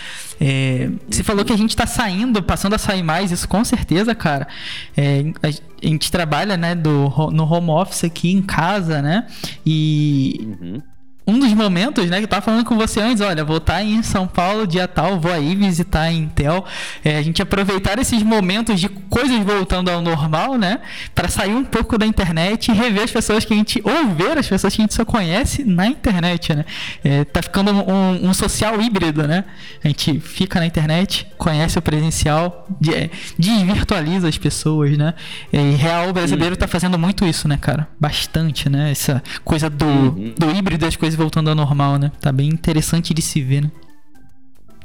É, você falou que a gente está saindo, passando a sair mais, isso com certeza, cara. É, a, gente trabalha, né, do, no home office aqui em casa, né? E. Uhum um dos momentos, né, que eu tava falando com você antes, olha, vou estar em São Paulo dia tal, vou aí visitar a Intel, é, a gente aproveitar esses momentos de coisas voltando ao normal, né, para sair um pouco da internet e rever as pessoas que a gente, ou ver as pessoas que a gente só conhece na internet, né, é, tá ficando um, um social híbrido, né, a gente fica na internet, conhece o presencial, de, é, desvirtualiza as pessoas, né, é, e real brasileiro tá fazendo muito isso, né, cara, bastante, né, essa coisa do, uhum. do híbrido das coisas voltando ao normal, né? Tá bem interessante de se ver, né?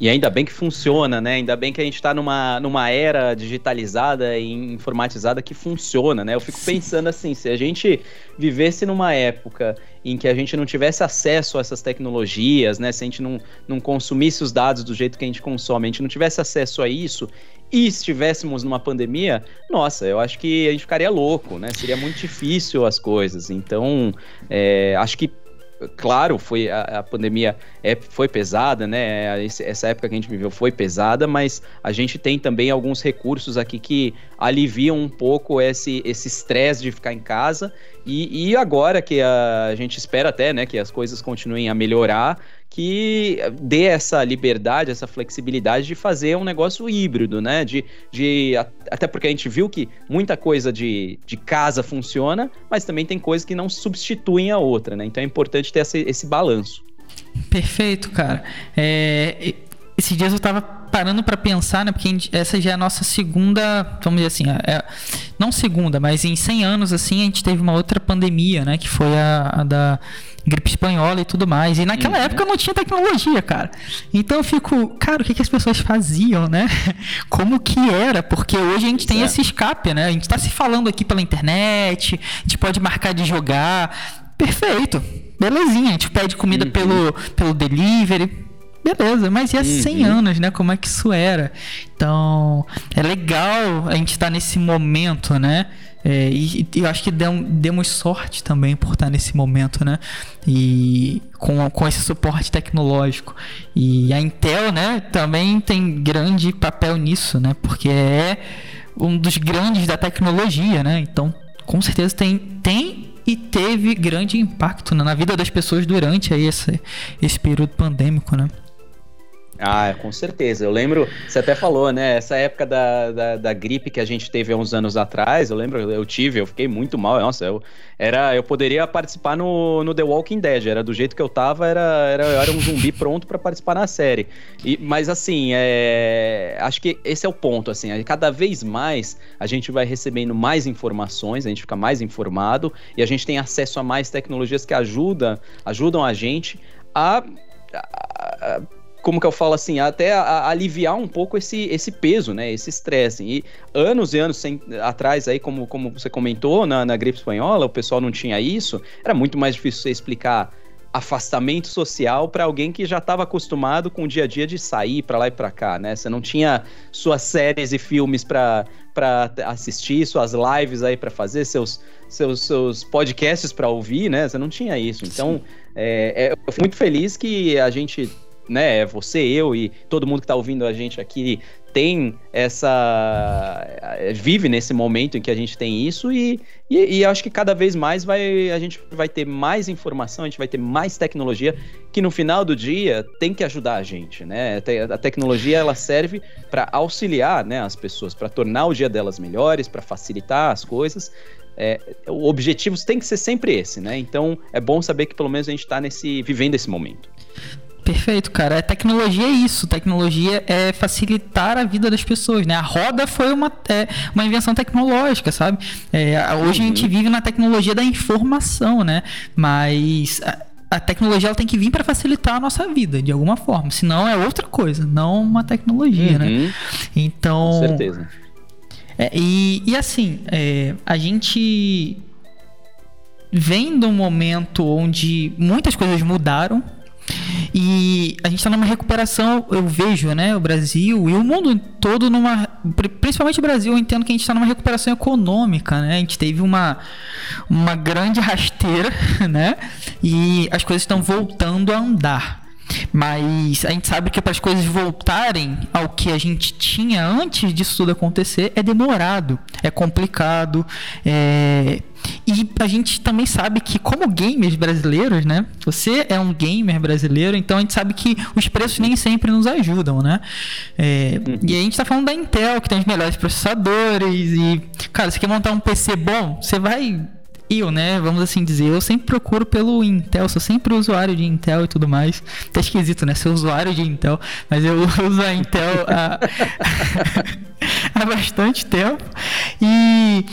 E ainda bem que funciona, né? Ainda bem que a gente está numa, numa era digitalizada e informatizada que funciona, né? Eu fico pensando assim, se a gente vivesse numa época em que a gente não tivesse acesso a essas tecnologias, né? Se a gente não, não consumisse os dados do jeito que a gente consome, a gente não tivesse acesso a isso e estivéssemos numa pandemia, nossa, eu acho que a gente ficaria louco, né? Seria muito difícil as coisas. Então, é, acho que claro, foi a, a pandemia é, foi pesada, né? Essa época que a gente viveu foi pesada, mas a gente tem também alguns recursos aqui que aliviam um pouco esse estresse de ficar em casa. E, e agora que a, a gente espera até, né, que as coisas continuem a melhorar, que dê essa liberdade, essa flexibilidade de fazer um negócio híbrido, né? De, de, até porque a gente viu que muita coisa de, de casa funciona, mas também tem coisas que não substituem a outra, né? Então é importante ter esse, esse balanço. Perfeito, cara. É, esses dias eu tava parando para pensar, né? Porque essa já é a nossa segunda, vamos dizer assim, é, é, não segunda, mas em 100 anos assim a gente teve uma outra pandemia, né? Que foi a, a da gripe espanhola e tudo mais. E naquela uhum. época não tinha tecnologia, cara. Então eu fico, cara, o que, que as pessoas faziam, né? Como que era? Porque hoje a gente tem esse escape, né? A gente tá se falando aqui pela internet, a gente pode marcar de jogar. Perfeito. Belezinha, a gente pede comida uhum. pelo, pelo delivery beleza, mas e há uhum. 100 anos, né? Como é que isso era? Então, é legal a gente estar tá nesse momento, né? É, e, e, eu acho que demos sorte também por estar nesse momento, né? E com, com esse suporte tecnológico. E a Intel, né, também tem grande papel nisso, né? Porque é um dos grandes da tecnologia, né? Então, com certeza tem, tem e teve grande impacto né, na vida das pessoas durante aí esse, esse período pandêmico, né? Ah, com certeza. Eu lembro, você até falou, né? Essa época da, da, da, gripe que a gente teve há uns anos atrás, eu lembro, eu tive, eu fiquei muito mal. Nossa, eu, era, eu poderia participar no, no The Walking Dead. Era do jeito que eu tava, era, era, eu era um zumbi pronto para participar na série. E, mas assim, é, acho que esse é o ponto. Assim, cada vez mais a gente vai recebendo mais informações, a gente fica mais informado e a gente tem acesso a mais tecnologias que ajudam, ajudam a gente a, a, a como que eu falo assim, até a, a aliviar um pouco esse, esse peso, né, esse estresse. E anos e anos sem, atrás, aí, como, como você comentou, na, na gripe espanhola, o pessoal não tinha isso, era muito mais difícil você explicar afastamento social para alguém que já estava acostumado com o dia a dia de sair para lá e para cá, né? Você não tinha suas séries e filmes para assistir, suas lives aí para fazer, seus, seus, seus podcasts para ouvir, né? Você não tinha isso. Então, é, é, eu fui muito feliz que a gente né, você, eu e todo mundo que está ouvindo a gente aqui tem essa. vive nesse momento em que a gente tem isso e, e, e, acho que cada vez mais vai, a gente vai ter mais informação, a gente vai ter mais tecnologia que no final do dia tem que ajudar a gente, né? A tecnologia ela serve para auxiliar né, as pessoas, para tornar o dia delas melhores, para facilitar as coisas. É, o objetivo tem que ser sempre esse, né? Então é bom saber que pelo menos a gente está nesse vivendo esse momento. Perfeito, cara. A tecnologia é isso. Tecnologia é facilitar a vida das pessoas, né? A roda foi uma, é, uma invenção tecnológica, sabe? É, hoje uhum. a gente vive na tecnologia da informação, né? Mas a, a tecnologia ela tem que vir para facilitar a nossa vida, de alguma forma. Senão é outra coisa, não uma tecnologia, né? uhum. né? Então. Com certeza. É, e, e assim, é, a gente vem de um momento onde muitas coisas mudaram e a gente está numa recuperação, eu vejo, né, o Brasil e o mundo todo numa, principalmente o Brasil, eu entendo que a gente está numa recuperação econômica, né? A gente teve uma uma grande rasteira, né? E as coisas estão voltando a andar. Mas a gente sabe que para as coisas voltarem ao que a gente tinha antes disso tudo acontecer é demorado, é complicado, é... E a gente também sabe que, como gamers brasileiros, né? Você é um gamer brasileiro, então a gente sabe que os preços nem sempre nos ajudam, né? É, e a gente tá falando da Intel, que tem os melhores processadores. E, cara, você quer montar um PC bom, você vai eu, né, vamos assim dizer, eu sempre procuro pelo Intel, sou sempre usuário de Intel e tudo mais. Tá esquisito, né, ser usuário de Intel, mas eu uso a Intel há, há bastante tempo. E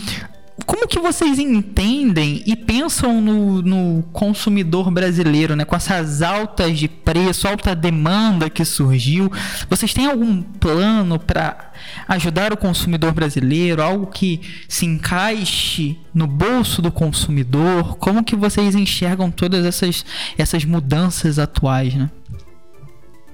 como que vocês entendem e pensam no, no, consumidor brasileiro, né? Com essas altas de preço, alta demanda que surgiu, vocês têm algum plano para ajudar o consumidor brasileiro, algo que se encaixe no bolso do consumidor? Como que vocês enxergam todas essas, essas mudanças atuais, né?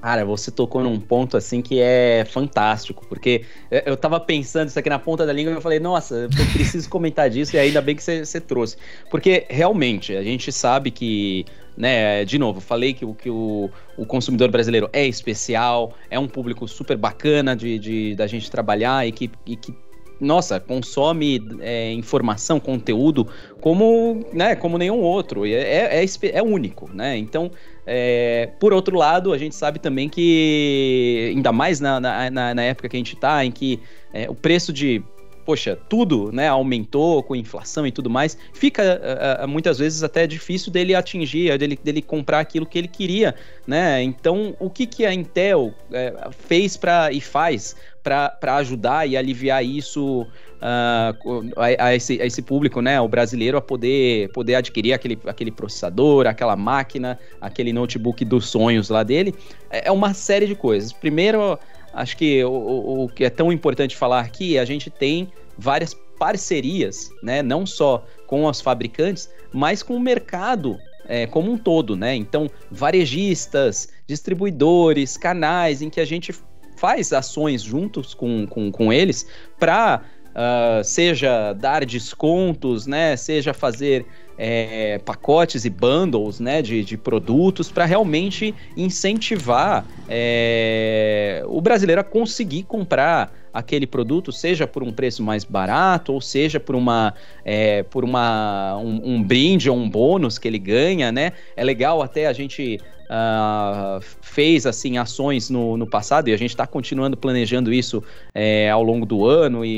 Cara, você tocou num ponto assim que é fantástico, porque eu tava pensando isso aqui na ponta da língua e eu falei, nossa, eu preciso comentar disso e ainda bem que você trouxe. Porque realmente, a gente sabe que, né, de novo, falei que, que o, o consumidor brasileiro é especial, é um público super bacana de, de da gente trabalhar e que, e que nossa, consome é, informação, conteúdo como, né, como nenhum outro. É, é, é, é único, né? Então, é, por outro lado, a gente sabe também que, ainda mais na, na, na época que a gente está, em que é, o preço de poxa, tudo né, aumentou com inflação e tudo mais, fica uh, muitas vezes até difícil dele atingir, dele, dele comprar aquilo que ele queria, né? Então, o que, que a Intel uh, fez para e faz para ajudar e aliviar isso uh, a, a, esse, a, esse, público, né, o brasileiro, a poder, poder adquirir aquele, aquele processador, aquela máquina, aquele notebook dos sonhos lá dele, é, é uma série de coisas. Primeiro, acho que o, o que é tão importante falar aqui, a gente tem várias parcerias, né, não só com os fabricantes, mas com o mercado é, como um todo, né? Então, varejistas, distribuidores, canais em que a gente faz ações juntos com, com, com eles para uh, ah, seja dar descontos, né, seja fazer é, pacotes e bundles né, de, de produtos para realmente incentivar é, o brasileiro a conseguir comprar aquele produto, seja por um preço mais barato, ou seja por uma é, por uma um, um, brinde ou um bônus que ele ganha, né? É legal até a gente uh, fez assim ações no, no passado e a gente está continuando planejando isso é, ao longo do ano e,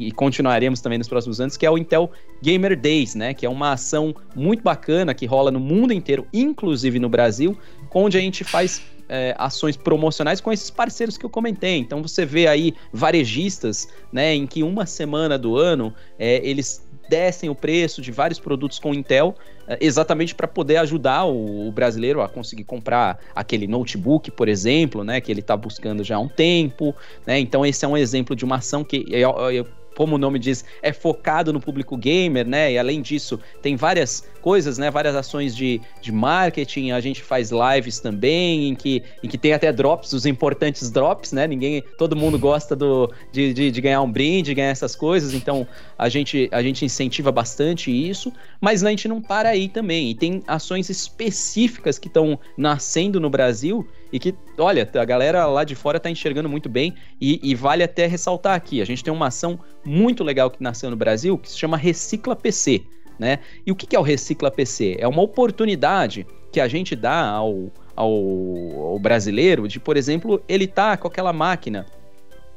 e, e, continuaremos também nos próximos anos, que é o Intel Gamer Days, né? Que é uma ação muito bacana que rola no mundo inteiro, inclusive no Brasil, onde a gente faz é, ações promocionais com esses parceiros que eu comentei. Então você vê aí varejistas, né, em que uma semana do ano é, eles descem o preço de vários produtos com Intel, eh, exatamente para poder ajudar o, o, brasileiro a conseguir comprar aquele notebook, por exemplo, né, que ele está buscando já há um tempo. Né? Então, esse é um exemplo de uma ação que eu, eu como o nome diz, é focado no público gamer, né? E além disso, tem várias coisas, né? Várias ações de, de marketing. A gente faz lives também, em que, em que tem até drops, os importantes drops, né? Ninguém, todo mundo gosta do, de, de, de ganhar um brinde, ganhar essas coisas. Então a gente, a gente incentiva bastante isso, mas a gente não para aí também. E tem ações específicas que estão nascendo no Brasil e que, olha, a galera lá de fora está enxergando muito bem e, e, vale até ressaltar aqui. A gente tem uma ação muito legal que nasceu no Brasil que se chama Recicla PC né? E o que é o Recicla PC? É uma oportunidade que a gente dá ao, ao, ao brasileiro de, por exemplo, ele tá com aquela máquina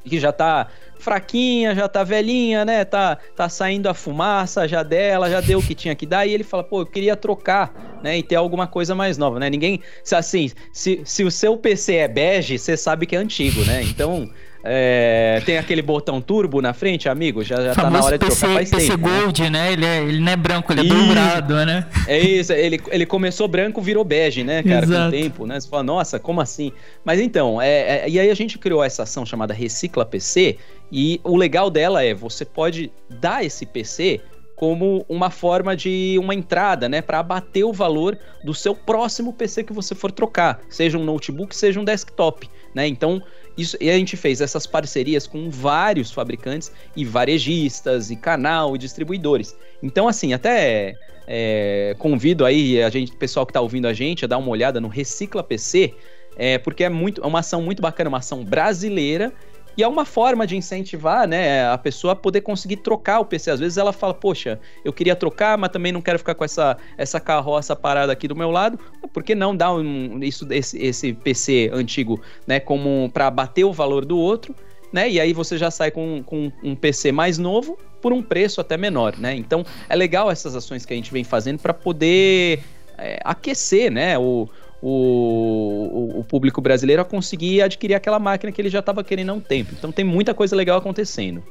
que já tá fraquinha, já tá velhinha, né? Tá, tá saindo a fumaça já dela, já deu o que tinha que dar, e ele fala, pô, eu queria trocar, né? E ter alguma coisa mais nova, né? Ninguém. Assim, se, se o seu PC é bege, você sabe que é antigo, né? Então. É, tem aquele botão turbo na frente, amigo, já, já tá na hora de PC, trocar faz PC tempo. PC Gold, né? né? Ele, é, ele não é branco, ele é dourado, né? É isso, ele, ele começou branco, virou bege, né, cara, Exato. com o tempo, né? Você fala, nossa, como assim? Mas então, é, é, e aí a gente criou essa ação chamada Recicla PC, e o legal dela é, você pode dar esse PC como uma forma de uma entrada, né, para abater o valor do seu próximo PC que você for trocar, seja um notebook, seja um desktop, né? Então, isso, e a gente fez essas parcerias com vários fabricantes e varejistas e canal e distribuidores. Então, assim, até é, convido aí a gente, pessoal que está ouvindo a gente, a dar uma olhada no Recicla PC, é, porque é muito, é uma ação muito bacana, uma ação brasileira e é uma forma de incentivar, né, a pessoa a poder conseguir trocar o PC. Às vezes ela fala, poxa, eu queria trocar, mas também não quero ficar com essa, essa carroça parada aqui do meu lado. Por que não dar um, isso, esse, esse PC antigo, né, como para bater o valor do outro, né? E aí você já sai com, com um PC mais novo por um preço até menor, né? Então é legal essas ações que a gente vem fazendo para poder é, aquecer, né, o, o, o, público brasileiro a conseguir adquirir aquela máquina que ele já estava querendo há um tempo. Então tem muita coisa legal acontecendo.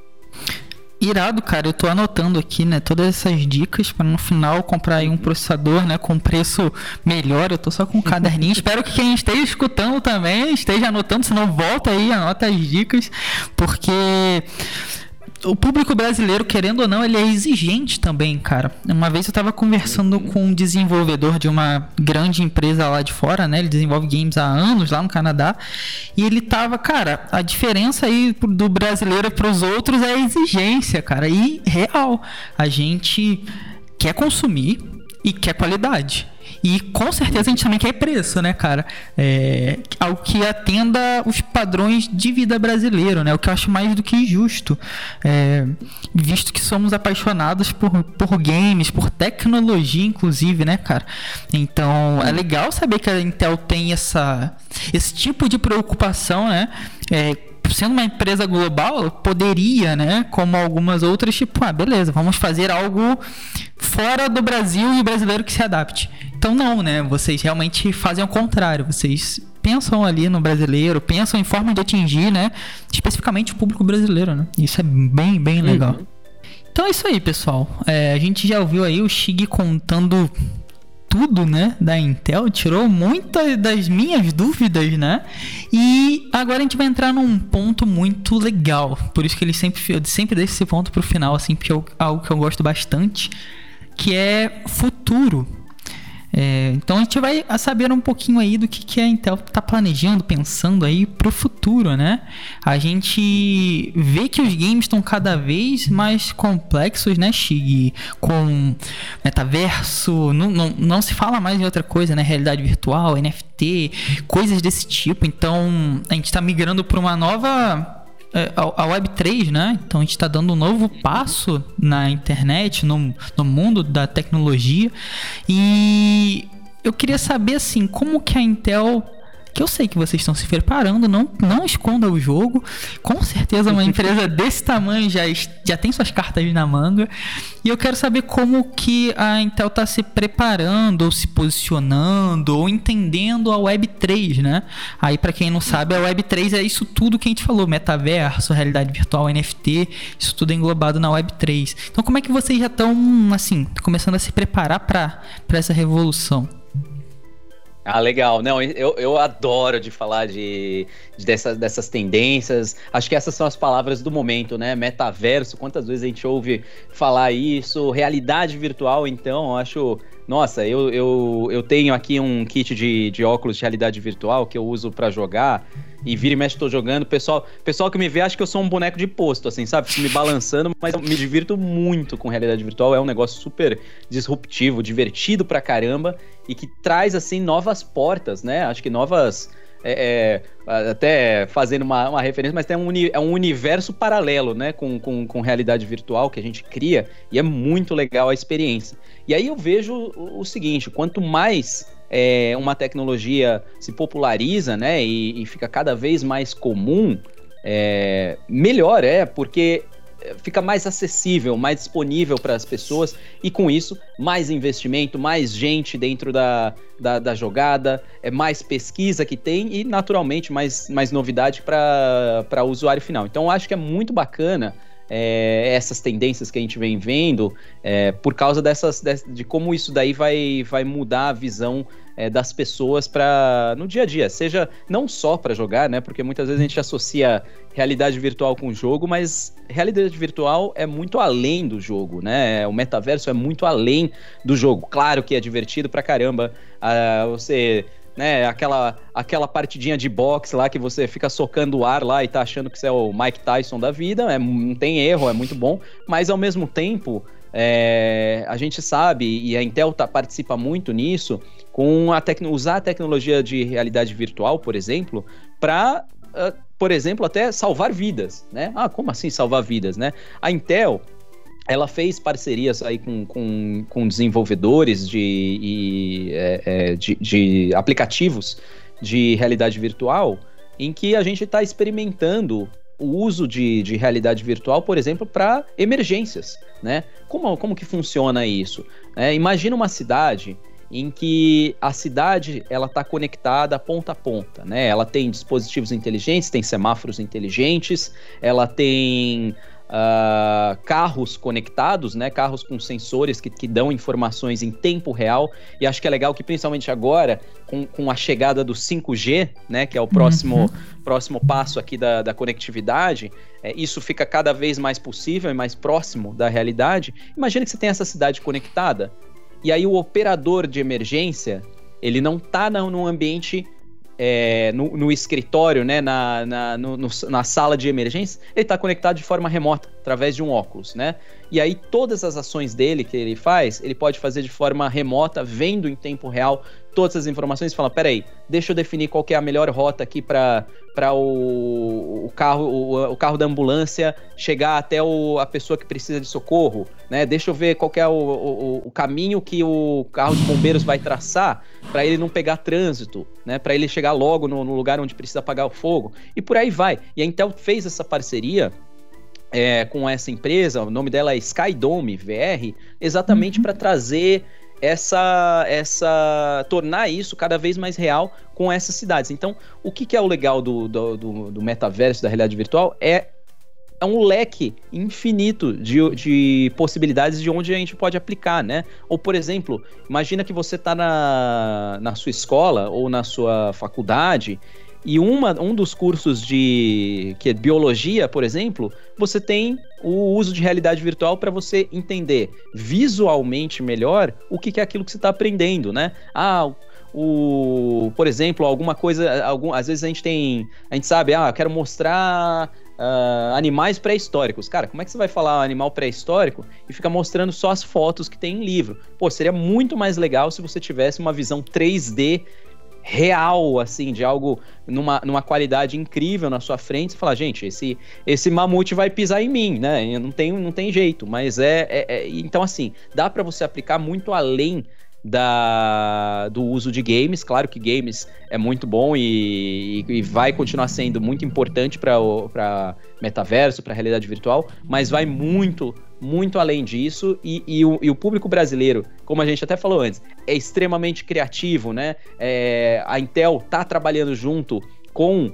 Irado, cara. Eu tô anotando aqui, né, todas essas dicas para no final comprar aí um processador, né, com preço melhor. Eu tô só com um caderninho. Espero que quem esteja escutando também esteja anotando, se não volta aí, anota as dicas, porque o público brasileiro, querendo ou não, ele é exigente também, cara. Uma vez eu estava conversando com um desenvolvedor de uma grande empresa lá de fora, né? Ele desenvolve games há anos lá no Canadá. E ele tava, cara, a diferença aí do brasileiro para os outros é a exigência, cara. E real, a gente quer consumir e quer qualidade. E com certeza a gente também quer preço, né, cara? É, algo que atenda os padrões de vida brasileiro, né? O que eu acho mais do que justo. É, visto que somos apaixonados por, por games, por tecnologia, inclusive, né, cara? Então é legal saber que a Intel tem essa, esse tipo de preocupação, né? É, sendo uma empresa global, poderia, né, como algumas outras, tipo, ah, beleza, vamos fazer algo fora do Brasil e o brasileiro que se adapte. Então não, né? Vocês realmente fazem o contrário. Vocês pensam ali no brasileiro, pensam em forma de atingir, né? Especificamente o público brasileiro, né? Isso é bem, bem legal. Uhum. Então é isso aí, pessoal. É, a gente já ouviu aí o Shig contando tudo, né, da Intel, tirou muitas das minhas dúvidas, né? E agora a gente vai entrar num ponto muito legal. Por isso que ele sempre, eu sempre deixo esse ponto pro final, assim, porque é algo que eu gosto bastante, que é futuro é, então a gente vai saber um pouquinho aí do que, que a Intel está planejando, pensando aí para o futuro, né? A gente vê que os games estão cada vez mais complexos, né, Shig? Com metaverso, não, não, não se fala mais em outra coisa, né? Realidade virtual, NFT, coisas desse tipo. Então a gente está migrando para uma nova é, a Web3, né? Então a gente está dando um novo passo na internet, no, no mundo da tecnologia. E eu queria saber assim, como que a Intel que eu sei que vocês estão se preparando, não, não esconda o jogo. Com certeza uma empresa desse tamanho já, já tem suas cartas na manga. E eu quero saber como que a Intel está se preparando, ou se posicionando, ou entendendo a Web3, né? Aí para quem não sabe, a Web3 é isso tudo que a gente falou, metaverso, realidade virtual, NFT, isso tudo é englobado na Web3. Então como é que vocês já estão, assim, começando a se preparar para essa revolução? Ah, legal. Não, eu, eu adoro de falar de, de dessas, dessas tendências. Acho que essas são as palavras do momento, né? Metaverso, quantas vezes a gente ouve falar isso? Realidade virtual, então, acho nossa, eu, eu, eu tenho aqui um kit de, de óculos de realidade virtual que eu uso para jogar. E vira e mexe, tô jogando. Pessoal, pessoal que me vê acha que eu sou um boneco de posto, assim, sabe? Fico me balançando, mas eu me divirto muito com realidade virtual. É um negócio super disruptivo, divertido pra caramba e que traz, assim, novas portas, né? Acho que novas é, é, até fazendo uma, uma, referência, mas tem um, é um universo paralelo, né, com, com, com, realidade virtual que a gente cria e é muito legal a experiência. E aí eu vejo o, o seguinte: quanto mais é, uma tecnologia se populariza, né, e, e fica cada vez mais comum, é, melhor é, porque fica mais acessível, mais disponível para as pessoas e com isso mais investimento, mais gente dentro da, da, da, jogada, é mais pesquisa que tem e naturalmente mais, mais novidade para o usuário final. Então eu acho que é muito bacana é, essas tendências que a gente vem vendo é, por causa dessas de, de, como isso daí vai, vai mudar a visão é, das pessoas para no dia a dia, seja não só para jogar, né? Porque muitas vezes a gente associa realidade virtual com o jogo, mas realidade virtual é muito além do jogo, né? O metaverso é muito além do jogo. Claro que é divertido pra caramba. Uh, você né, aquela, aquela partidinha de boxe lá que você fica socando o ar lá e tá achando que você é o Mike Tyson da vida, é, não tem erro, é muito bom, mas ao mesmo tempo é, a gente sabe, e a Intel tá, participa muito nisso, com a usar a tecnologia de realidade virtual, por exemplo, para, uh, ah, por exemplo, até salvar vidas, né? Ah, como assim salvar vidas, né? A Intel, ela fez parcerias aí com, com, com desenvolvedores de, e, é, é, de, de, aplicativos de realidade virtual, em que a gente está experimentando o uso de, de realidade virtual, por exemplo, para emergências, né? Como, como que funciona isso? É, imagina uma cidade em que a cidade ela está conectada ponta a ponta, né? Ela tem dispositivos inteligentes, tem semáforos inteligentes, ela tem uh, carros conectados, né? Carros com sensores que, que dão informações em tempo real. E acho que é legal que, principalmente agora, com, com a chegada do 5G, né? Que é o próximo, uhum. próximo passo aqui da, da conectividade, é, isso fica cada vez mais possível e mais próximo da realidade. Imagina que você tem essa cidade conectada. E aí o operador de emergência, ele não está num ambiente é, no, no, escritório, né, na, na, no, no, na sala de emergência, ele está conectado de forma remota, através de um óculos, né? E aí todas as ações dele que ele faz, ele pode fazer de forma remota, vendo em tempo real todas as informações e fala, peraí, deixa eu definir qual é a melhor rota aqui para o, o, carro o, o, carro da ambulância chegar até o, a pessoa que precisa de socorro, né? Deixa eu ver qual é o, o, o caminho que o carro de bombeiros vai traçar para ele não pegar trânsito, né? Para ele chegar logo no, no lugar onde precisa apagar o fogo e por aí vai. E a Intel fez essa parceria é, com essa empresa, o nome dela é Skydome VR, exatamente uhum. para trazer essa, essa tornar isso cada vez mais real com essas cidades. Então, o que, que é o legal do, do, do, do metaverso, da realidade virtual, é é um leque infinito de, de possibilidades de onde a gente pode aplicar, né? Ou, por exemplo, imagina que você está na, na sua escola ou na sua faculdade e uma, um dos cursos de que é biologia, por exemplo, você tem o uso de realidade virtual para você entender visualmente melhor o que, que é aquilo que você está aprendendo, né? Ah, o, por exemplo, alguma coisa, algum, às vezes a gente tem, a gente sabe, ah, quero mostrar uh, animais pré-históricos. Cara, como é que você vai falar animal pré-histórico e fica mostrando só as fotos que tem em livro? Pô, seria muito mais legal se você tivesse uma visão 3D real, assim, de algo numa, numa qualidade incrível na sua frente, você fala, gente, esse, esse mamute vai pisar em mim, né? Não tem, não tem jeito, mas é, é, é então assim, dá para você aplicar muito além da, do uso de games. Claro que games é muito bom e, e vai continuar sendo muito importante para metaverso, para realidade virtual, mas vai muito, muito além disso. E, e, o, e, o, público brasileiro, como a gente até falou antes, é extremamente criativo, né? É, a Intel tá trabalhando junto com uh,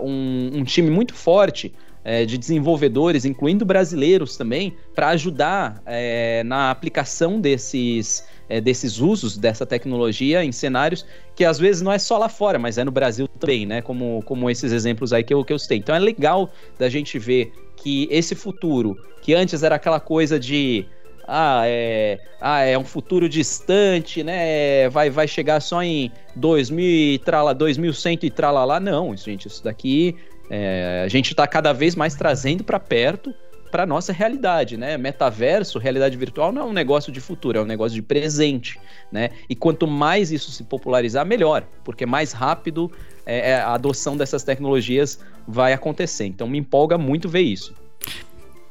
um, um time muito forte é, de desenvolvedores, incluindo brasileiros também, para ajudar é, na aplicação desses, é, desses usos dessa tecnologia em cenários que às vezes não é só lá fora, mas é no Brasil também, né? Como, como esses exemplos aí que eu, que eu citei. Então é legal da gente ver que esse futuro, que antes era aquela coisa de ah, é, ah, é um futuro distante, né? Vai, vai chegar só em 2000 e trala, 2100 e tralalá. Não, gente, isso daqui é, a gente está cada vez mais trazendo para perto para nossa realidade, né? Metaverso, realidade virtual não é um negócio de futuro, é um negócio de presente, né? E quanto mais isso se popularizar, melhor, porque mais rápido é, é a adoção dessas tecnologias vai acontecer. Então me empolga muito ver isso.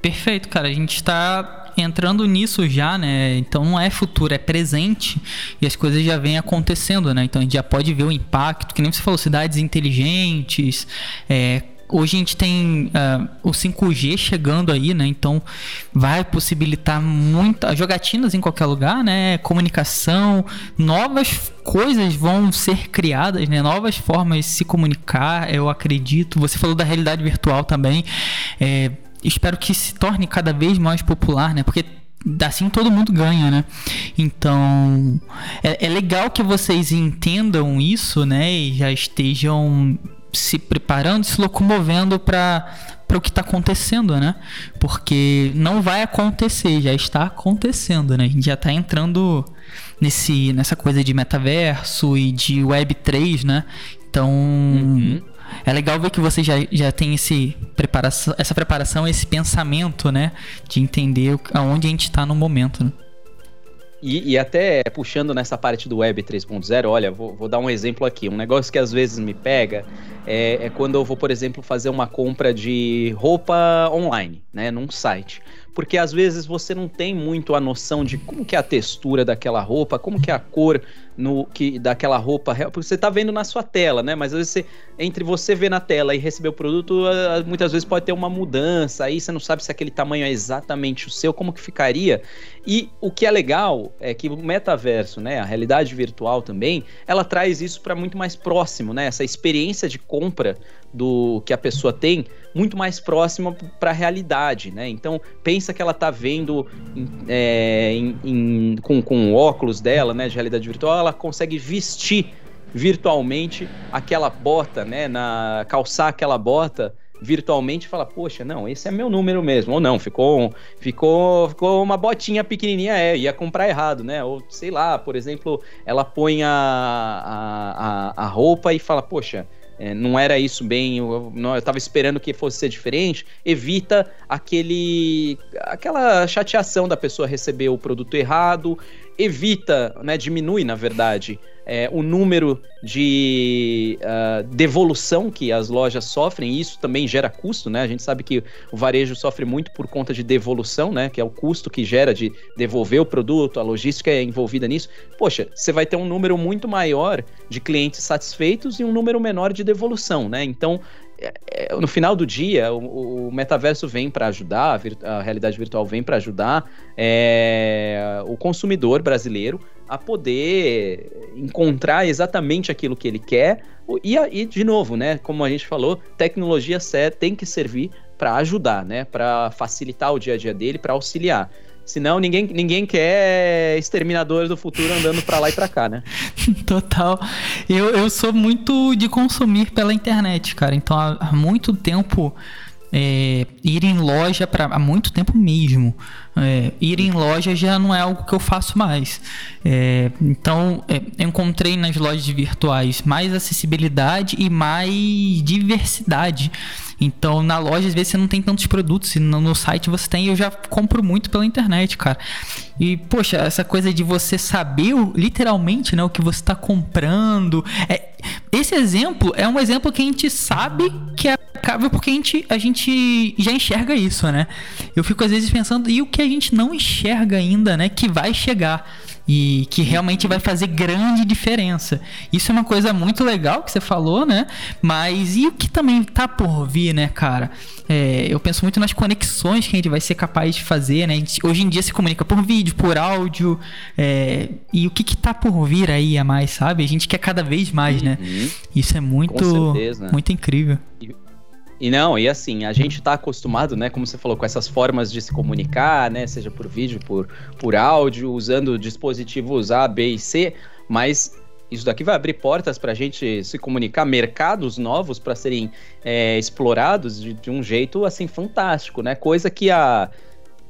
Perfeito, cara. A gente está entrando nisso já, né? Então não é futuro, é presente e as coisas já vêm acontecendo, né? Então a gente já pode ver o impacto, que nem você falou, cidades inteligentes, é, Hoje a gente tem uh, o 5G chegando aí, né? Então vai possibilitar muitas jogatinas em qualquer lugar, né? Comunicação, novas coisas vão ser criadas, né? Novas formas de se comunicar, eu acredito. Você falou da realidade virtual também. É, espero que se torne cada vez mais popular, né? Porque assim todo mundo ganha, né? Então é, é, legal que vocês entendam isso, né? E já estejam se preparando, se locomovendo para para o que está acontecendo, né? Porque não vai acontecer, já está acontecendo, né? A gente já está entrando nesse nessa coisa de metaverso e de Web 3, né? Então uhum. É legal ver que você já, já tem esse preparação, essa preparação, esse pensamento, né? De entender aonde a gente está no momento, né? E, e, até puxando nessa parte do Web 3.0, olha, vou, vou, dar um exemplo aqui. Um negócio que às vezes me pega é, é, quando eu vou, por exemplo, fazer uma compra de roupa online, né, num site porque às vezes você não tem muito a noção de como que é a textura daquela roupa, como que é a cor no que daquela roupa, porque você está vendo na sua tela, né? Mas às vezes você, entre você ver na tela e receber o produto, muitas vezes pode ter uma mudança, aí você não sabe se aquele tamanho é exatamente o seu, como que ficaria. E o que é legal é que o metaverso, né, a realidade virtual também, ela traz isso para muito mais próximo, né? Essa experiência de compra do que a pessoa tem muito mais próxima para a realidade, né? Então pensa que ela está vendo é, em, em, com, com óculos dela, né, de realidade virtual, ela consegue vestir virtualmente aquela bota, né, na calçar aquela bota virtualmente fala, poxa, não, esse é meu número mesmo. Ou não, ficou, ficou, ficou uma botinha pequenininha, é, ia comprar errado, né? Ou sei lá, por exemplo, ela põe a, a, a roupa e fala, poxa, é, não era isso bem, eu, não, eu tava esperando que fosse ser diferente, evita aquele aquela chateação da pessoa receber o produto errado, evita, né, diminui, na verdade, é, o número de uh, devolução que as lojas sofrem, e isso também gera custo, né? A gente sabe que o varejo sofre muito por conta de devolução, né? Que é o custo que gera de devolver o produto, a logística é envolvida nisso. Poxa, você vai ter um número muito maior de clientes satisfeitos e um número menor de devolução, né? Então, no final do dia, o, o metaverso vem para ajudar, a, a, realidade virtual vem para ajudar é, o consumidor brasileiro a poder encontrar exatamente aquilo que ele quer. E, e de novo, né, como a gente falou, tecnologia tem que servir para ajudar, né, para facilitar o dia a dia dele, para auxiliar. Senão ninguém, ninguém quer exterminadores do futuro andando para lá e para cá, né? Total. Eu, eu sou muito de consumir pela internet, cara. Então há, muito tempo é, ir em loja para há muito tempo mesmo. É, ir em loja já não é algo que eu faço mais. É, então, é, encontrei nas lojas virtuais mais acessibilidade e mais diversidade. Então, na loja, às vezes, você não tem tantos produtos, e no, site você tem, eu já compro muito pela internet, cara. E, poxa, essa coisa de você saber literalmente né, o que você está comprando. É, esse exemplo é um exemplo que a gente sabe que é aplicável porque a gente, a gente já enxerga isso, né? Eu fico às vezes pensando, e o que a gente não enxerga ainda, né? Que vai chegar e que realmente vai fazer grande diferença. Isso é uma coisa muito legal que você falou, né? Mas e o que também tá por vir, né, cara? É, eu penso muito nas conexões que a gente vai ser capaz de fazer, né? Gente, hoje em dia se comunica por vídeo, por áudio, é, e o que que tá por vir aí a mais, sabe? A gente quer cada vez mais, né? uhum. né? Isso é muito, muito incrível. E E não, e assim, a gente está acostumado, né, como você falou, com essas formas de se comunicar, né, seja por vídeo, por, por áudio, usando dispositivos A, B e C, mas isso daqui vai abrir portas para a gente se comunicar, mercados novos para serem é, explorados de, de, um jeito assim fantástico, né? Coisa que há,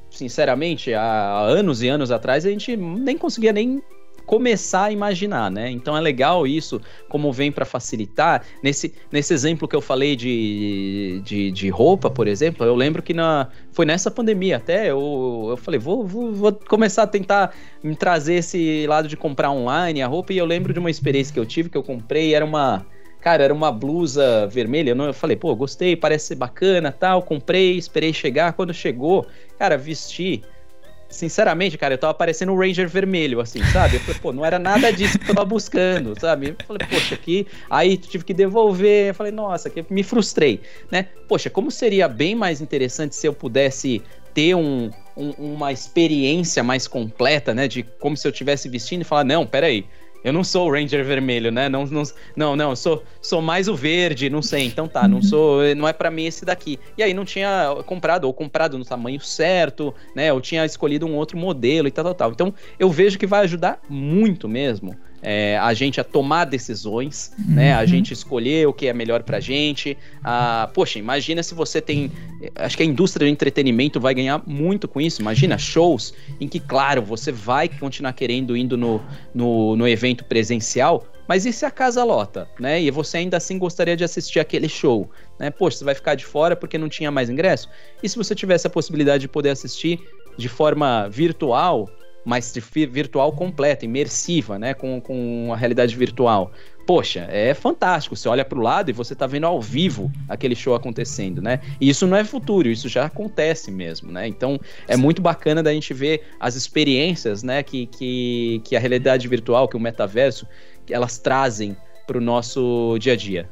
sinceramente, há anos e anos atrás a gente nem conseguia nem começar a imaginar, né? Então é legal isso, como vem para facilitar. Nesse, nesse exemplo que eu falei de, de, de, roupa, por exemplo, eu lembro que na, foi nessa pandemia até, eu, eu falei, vou, vou, vou começar a tentar me trazer esse lado de comprar online a roupa, e eu lembro de uma experiência que eu tive, que eu comprei, era uma cara, era uma blusa vermelha. Eu, falei, pô, gostei, parece ser bacana, tal. Comprei, esperei chegar. Quando chegou, cara, vesti sinceramente, cara, eu tava parecendo um Ranger vermelho, assim, sabe? Eu falei, pô, não era nada disso que eu tava buscando, sabe? Eu falei, poxa, aqui. Aí tive que devolver. Eu falei, nossa, que me frustrei, né? Poxa, como seria bem mais interessante se eu pudesse ter um, um, uma experiência mais completa, né? De como se eu tivesse vestindo e falar, não, peraí. Eu não sou o Ranger vermelho, né? Não, não, não, não sou, sou mais o verde, não sei. Então tá, não sou, não é para mim esse daqui. E aí não tinha comprado ou comprado no tamanho certo, né? Eu tinha escolhido um outro modelo e tal, tal, tal. Então eu vejo que vai ajudar muito mesmo é, a gente a tomar decisões, uhum. né? A uhum. gente escolher o que é melhor pra gente. Ah, poxa, imagina se você tem. Acho que a indústria do entretenimento vai ganhar muito com isso. Imagina shows em que, claro, você vai continuar querendo indo no, no, no evento presencial, mas e se a casa lota, né? E você ainda assim gostaria de assistir aquele show, né? Poxa, você vai ficar de fora porque não tinha mais ingresso? E se você tivesse a possibilidade de poder assistir de forma virtual, mas virtual completa, imersiva, né? Com, com a realidade virtual. Poxa, é fantástico. Você olha para o lado e você está vendo ao vivo aquele show acontecendo, né? E isso não é futuro, isso já acontece mesmo, né? Então é muito bacana da gente ver as experiências, né? Que, que, que a realidade virtual, que o metaverso, elas trazem para o nosso dia a dia.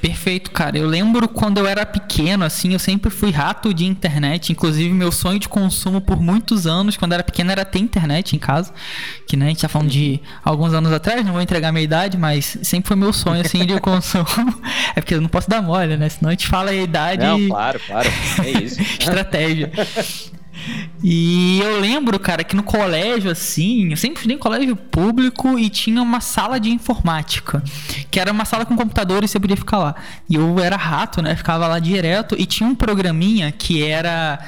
Perfeito, cara. Eu lembro quando eu era pequeno, assim, eu sempre fui rato de internet. Inclusive, meu sonho de consumo por muitos anos, quando eu era pequeno, era ter internet em casa. Que, né, a gente tá falando de alguns anos atrás, não vou entregar a minha idade, mas sempre foi meu sonho, assim, de consumo. é porque eu não posso dar mole, né? Senão a gente fala a idade. Não, claro, claro. É isso. Estratégia. E eu lembro, cara, que no colégio, assim, eu sempre estudei em colégio público e tinha uma sala de informática, que era uma sala com computador e você podia ficar lá. E eu era rato, né? Ficava lá direto e tinha um programinha que era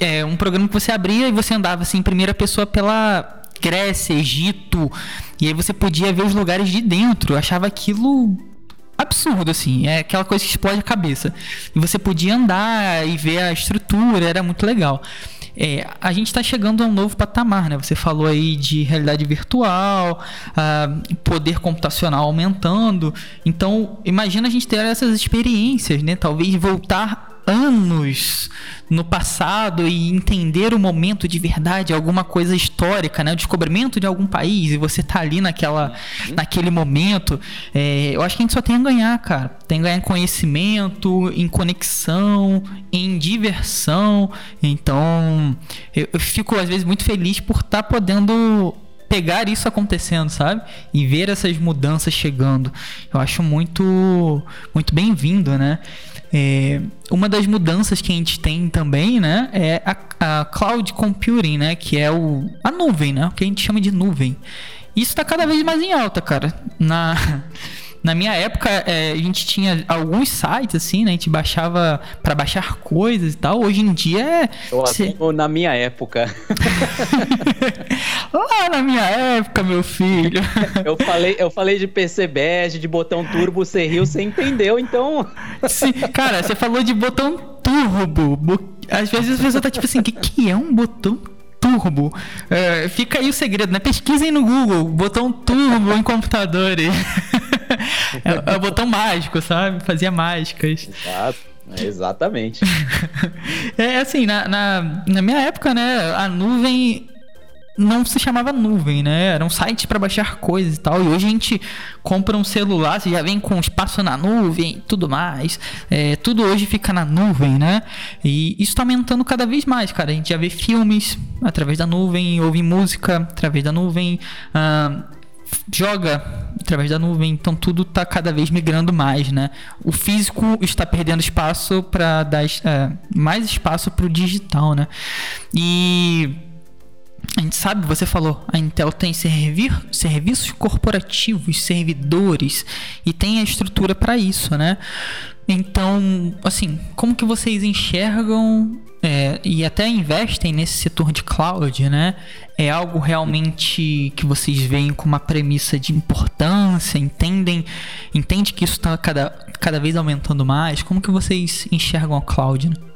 é, um programa que você abria e você andava assim em primeira pessoa pela Grécia, Egito, e aí você podia ver os lugares de dentro. Eu achava aquilo absurdo, assim. É aquela coisa que explode a cabeça. E você podia andar e ver a estrutura, era muito legal. É, a gente está chegando a um novo patamar, né? Você falou aí de realidade virtual, uh, poder computacional aumentando. Então, imagina a gente ter essas experiências, né? Talvez voltar anos no passado e entender o momento de verdade, alguma coisa histórica, né? O descobrimento de algum país e você tá ali naquela, uhum. naquele momento, é, eu acho que a gente só tem a ganhar, cara. Tem a ganhar em conhecimento, em conexão, em diversão. Então, eu, eu fico às vezes muito feliz por estar tá podendo pegar isso acontecendo, sabe? E ver essas mudanças chegando. Eu acho muito muito bem-vindo, né? É, uma das mudanças que a gente tem também, né, é a, a, cloud computing, né, que é o, a nuvem, né, o que a gente chama de nuvem. Isso está cada vez mais em alta, cara. Na na minha época, é, a gente tinha alguns sites, assim, né? A gente baixava para baixar coisas e tal. Hoje em dia é. Cê... Na minha época. Lá na minha época, meu filho. eu, falei, eu falei de PCBS, de botão turbo, você riu, você entendeu, então. Sim, cara, você falou de botão turbo. Às vezes a pessoa tá tipo assim, o que, que é um botão turbo. É, fica aí o segredo, né? Pesquisem no Google, botão turbo em computadores. é, é o botão mágico, sabe? Fazia mágicas. Exato. É, exatamente. é assim, na, na, na minha época, né, a nuvem não se chamava nuvem, né? Era um site para baixar coisas e tal. E hoje a gente compra um celular, você já vem com espaço na nuvem e tudo mais. É, tudo hoje fica na nuvem, né? E isso está aumentando cada vez mais, cara. A gente já vê filmes através da nuvem, ouve música através da nuvem. Uh, joga através da nuvem, então tudo está cada vez migrando mais, né? O físico está perdendo espaço para dar é, mais espaço para o digital, né? E a gente sabe, você falou, a Intel tem servir, serviços corporativos, servidores e tem a estrutura para isso, né? Então, assim, como que vocês enxergam é, e até investem nesse setor de cloud, né? É algo realmente que vocês veem com uma premissa de importância, entendem, entende que isso está cada, cada vez aumentando mais? Como que vocês enxergam a cloud? Né?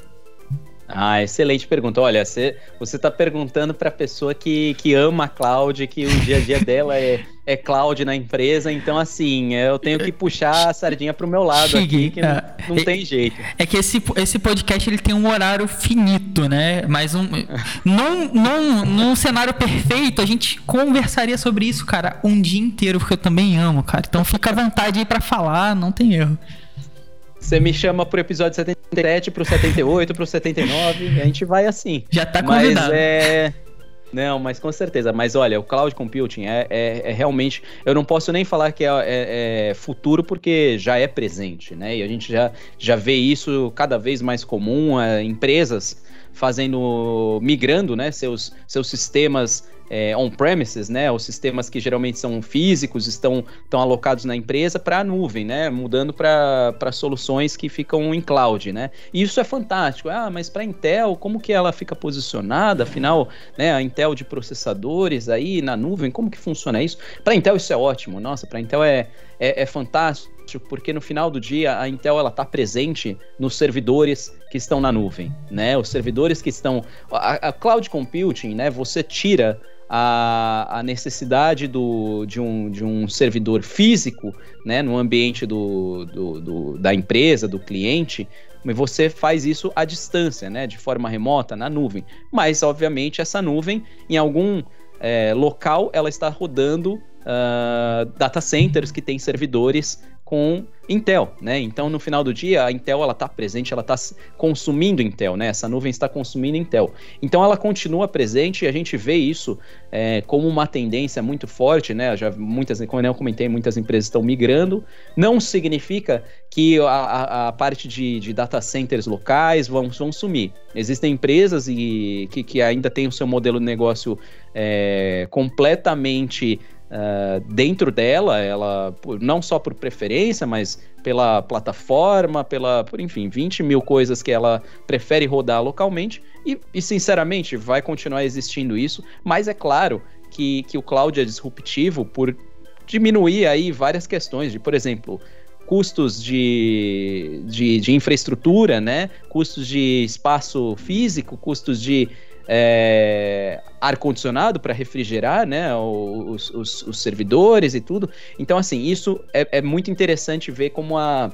Ah, excelente pergunta. Olha, você está perguntando para a pessoa que, que ama a cloud, que o dia a dia dela é, é cloud na empresa, então assim, eu tenho que puxar a sardinha para o meu lado Cheguei. aqui, que não, é. não é, tem jeito. É que esse, esse podcast ele tem um horário finito, né? Mas um, num, num, num cenário perfeito, a gente conversaria sobre isso, cara, um dia inteiro, porque eu também amo, cara. Então fica à vontade aí para falar, não tem erro. Você me chama pro episódio 77, pro 78, pro 79, e a gente vai assim. Já tá convidado. Mas é. Não, mas com certeza. Mas olha, o cloud computing é, é, é realmente. Eu não posso nem falar que é, é, é, futuro, porque já é presente, né? E a gente já, já vê isso cada vez mais comum. É, empresas fazendo. migrando né, seus, seus sistemas é, on-premises, né, os sistemas que geralmente são físicos, estão, estão alocados na empresa para a nuvem, né, mudando para soluções que ficam em cloud, né. E isso é fantástico. Ah, mas para a Intel, como que ela fica posicionada? Afinal, né, a Intel de processadores aí na nuvem, como que funciona isso? Para a Intel isso é ótimo. Nossa, para a Intel é, é, é fantástico porque no final do dia a Intel ela está presente nos servidores que estão na nuvem, né? Os servidores que estão a, a cloud computing, né? Você tira a, a necessidade do, de, um, de um servidor físico né, no ambiente do, do, do, da empresa, do cliente, mas você faz isso à distância, né, de forma remota, na nuvem. Mas, obviamente, essa nuvem, em algum é, local, ela está rodando uh, data centers que têm servidores com Intel, né? Então, no final do dia, a Intel ela está presente, ela está consumindo Intel, né? Essa nuvem está consumindo Intel. Então, ela continua presente e a gente vê isso é, como uma tendência muito forte, né? Já muitas, como eu comentei, muitas empresas estão migrando. Não significa que a, a, parte de, de, data centers locais vão, vão sumir. Existem empresas e, que, que ainda têm o seu modelo de negócio é, completamente Uh, dentro dela, ela não só por preferência, mas pela plataforma, pela, por enfim, 20 mil coisas que ela prefere rodar localmente. E, e, sinceramente, vai continuar existindo isso, mas é claro que, que o cloud é disruptivo por diminuir aí várias questões de, por exemplo, custos de, de, de infraestrutura, né? Custos de espaço físico, custos de é, ar-condicionado para refrigerar né, os, os, os, servidores e tudo. Então, assim, isso é, é muito interessante ver como, a,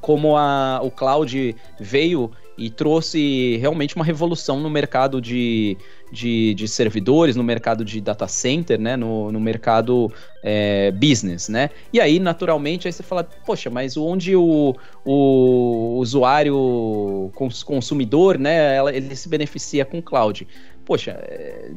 como a, o cloud veio e trouxe realmente uma revolução no mercado de, de, de servidores, no mercado de data center, né, no, no mercado é, business, né? E aí, naturalmente, aí você fala, poxa, mas onde o, o usuário consumidor, né, ele se beneficia com cloud? Poxa, é,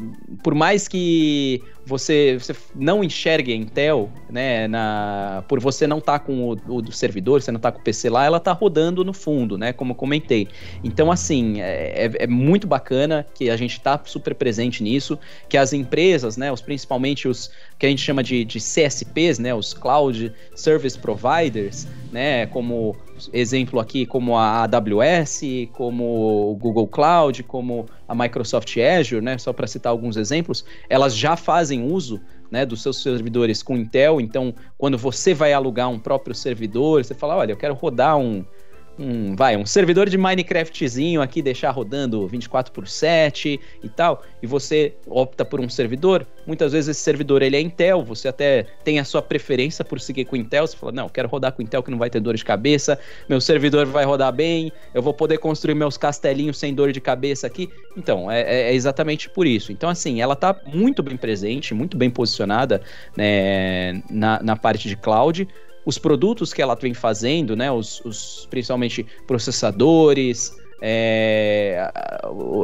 por mais que você, você não enxergue a Intel, né, na, por você não estar tá com o, o, servidor, você não tá com o PC lá, ela tá rodando no fundo, né, como comentei. Então, assim, é, é, é muito bacana que a gente tá super presente nisso, que as empresas, né, os, principalmente os que a gente chama de, de CSPs, né, os Cloud Service Providers, né, como exemplo aqui como a AWS, como o Google Cloud, como a Microsoft Azure, né, só para citar alguns exemplos, elas já fazem uso né, dos seus servidores com Intel. Então, quando você vai alugar um próprio servidor, você fala, olha, eu quero rodar um um, vai, um servidor de Minecraftzinho aqui, deixar rodando 24 por 7 e tal, e você opta por um servidor, muitas vezes esse servidor ele é Intel, você até tem a sua preferência por seguir com Intel, você fala, não, quero rodar com Intel que não vai ter dor de cabeça, meu servidor vai rodar bem, eu vou poder construir meus castelinhos sem dor de cabeça aqui. Então, é, é, é exatamente por isso. Então, assim, ela está muito bem presente, muito bem posicionada né, na, na parte de cloud, os produtos que ela vem fazendo, né, os, os principalmente processadores é,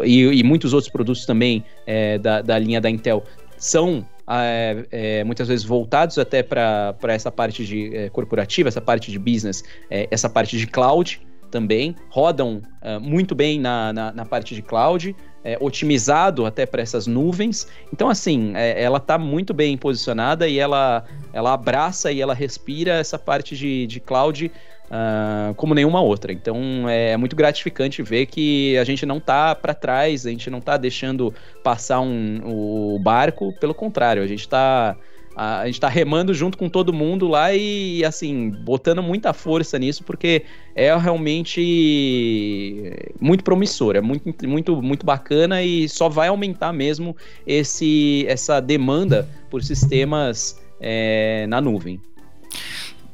e, e, muitos outros produtos também é, da, da linha da Intel são é, é, muitas vezes voltados até para essa parte de é, corporativa, essa parte de business, é, essa parte de cloud também, rodam uh, muito bem na, na, na, parte de cloud, é, otimizado até para essas nuvens. Então, assim, é, ela está muito bem posicionada e ela, ela abraça e ela respira essa parte de, de cloud uh, como nenhuma outra. Então é muito gratificante ver que a gente não está para trás, a gente não está deixando passar um, o barco, pelo contrário, a gente está a, gente está remando junto com todo mundo lá e, assim, botando muita força nisso, porque é realmente muito promissor, é muito, muito, muito bacana e só vai aumentar mesmo esse, essa demanda por sistemas é, na nuvem.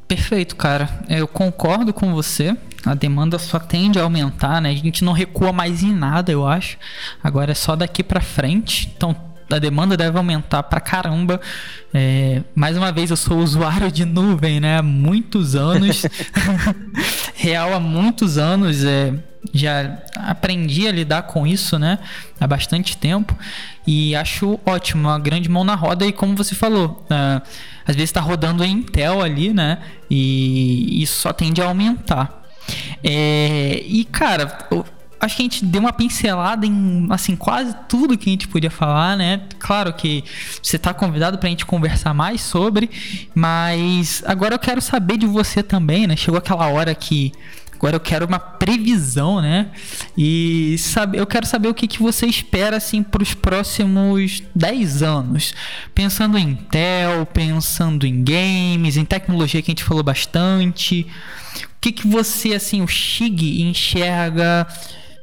Perfeito, cara. Eu concordo com você. A demanda só tende a aumentar, né? A gente não recua mais em nada, eu acho. Agora é só daqui para frente. Então, a demanda deve aumentar pra caramba. É, mais uma vez, eu sou usuário de nuvem, né? Há muitos anos. Real há muitos anos. É, já aprendi a lidar com isso, né? Há bastante tempo. E acho ótimo, uma grande mão na roda. E como você falou, uh, às vezes está rodando em Intel ali, né? E isso só tende a aumentar. É, e cara, acho que a gente deu uma pincelada em assim quase tudo que a gente podia falar, né? Claro que você está convidado para a gente conversar mais sobre, mas agora eu quero saber de você também, né? Chegou aquela hora que Agora eu quero uma previsão, né? E sabe, eu quero saber o que, que você espera assim para os próximos 10 anos. Pensando em Intel, pensando em games, em tecnologia que a gente falou bastante. O que, que você, assim, o Shig enxerga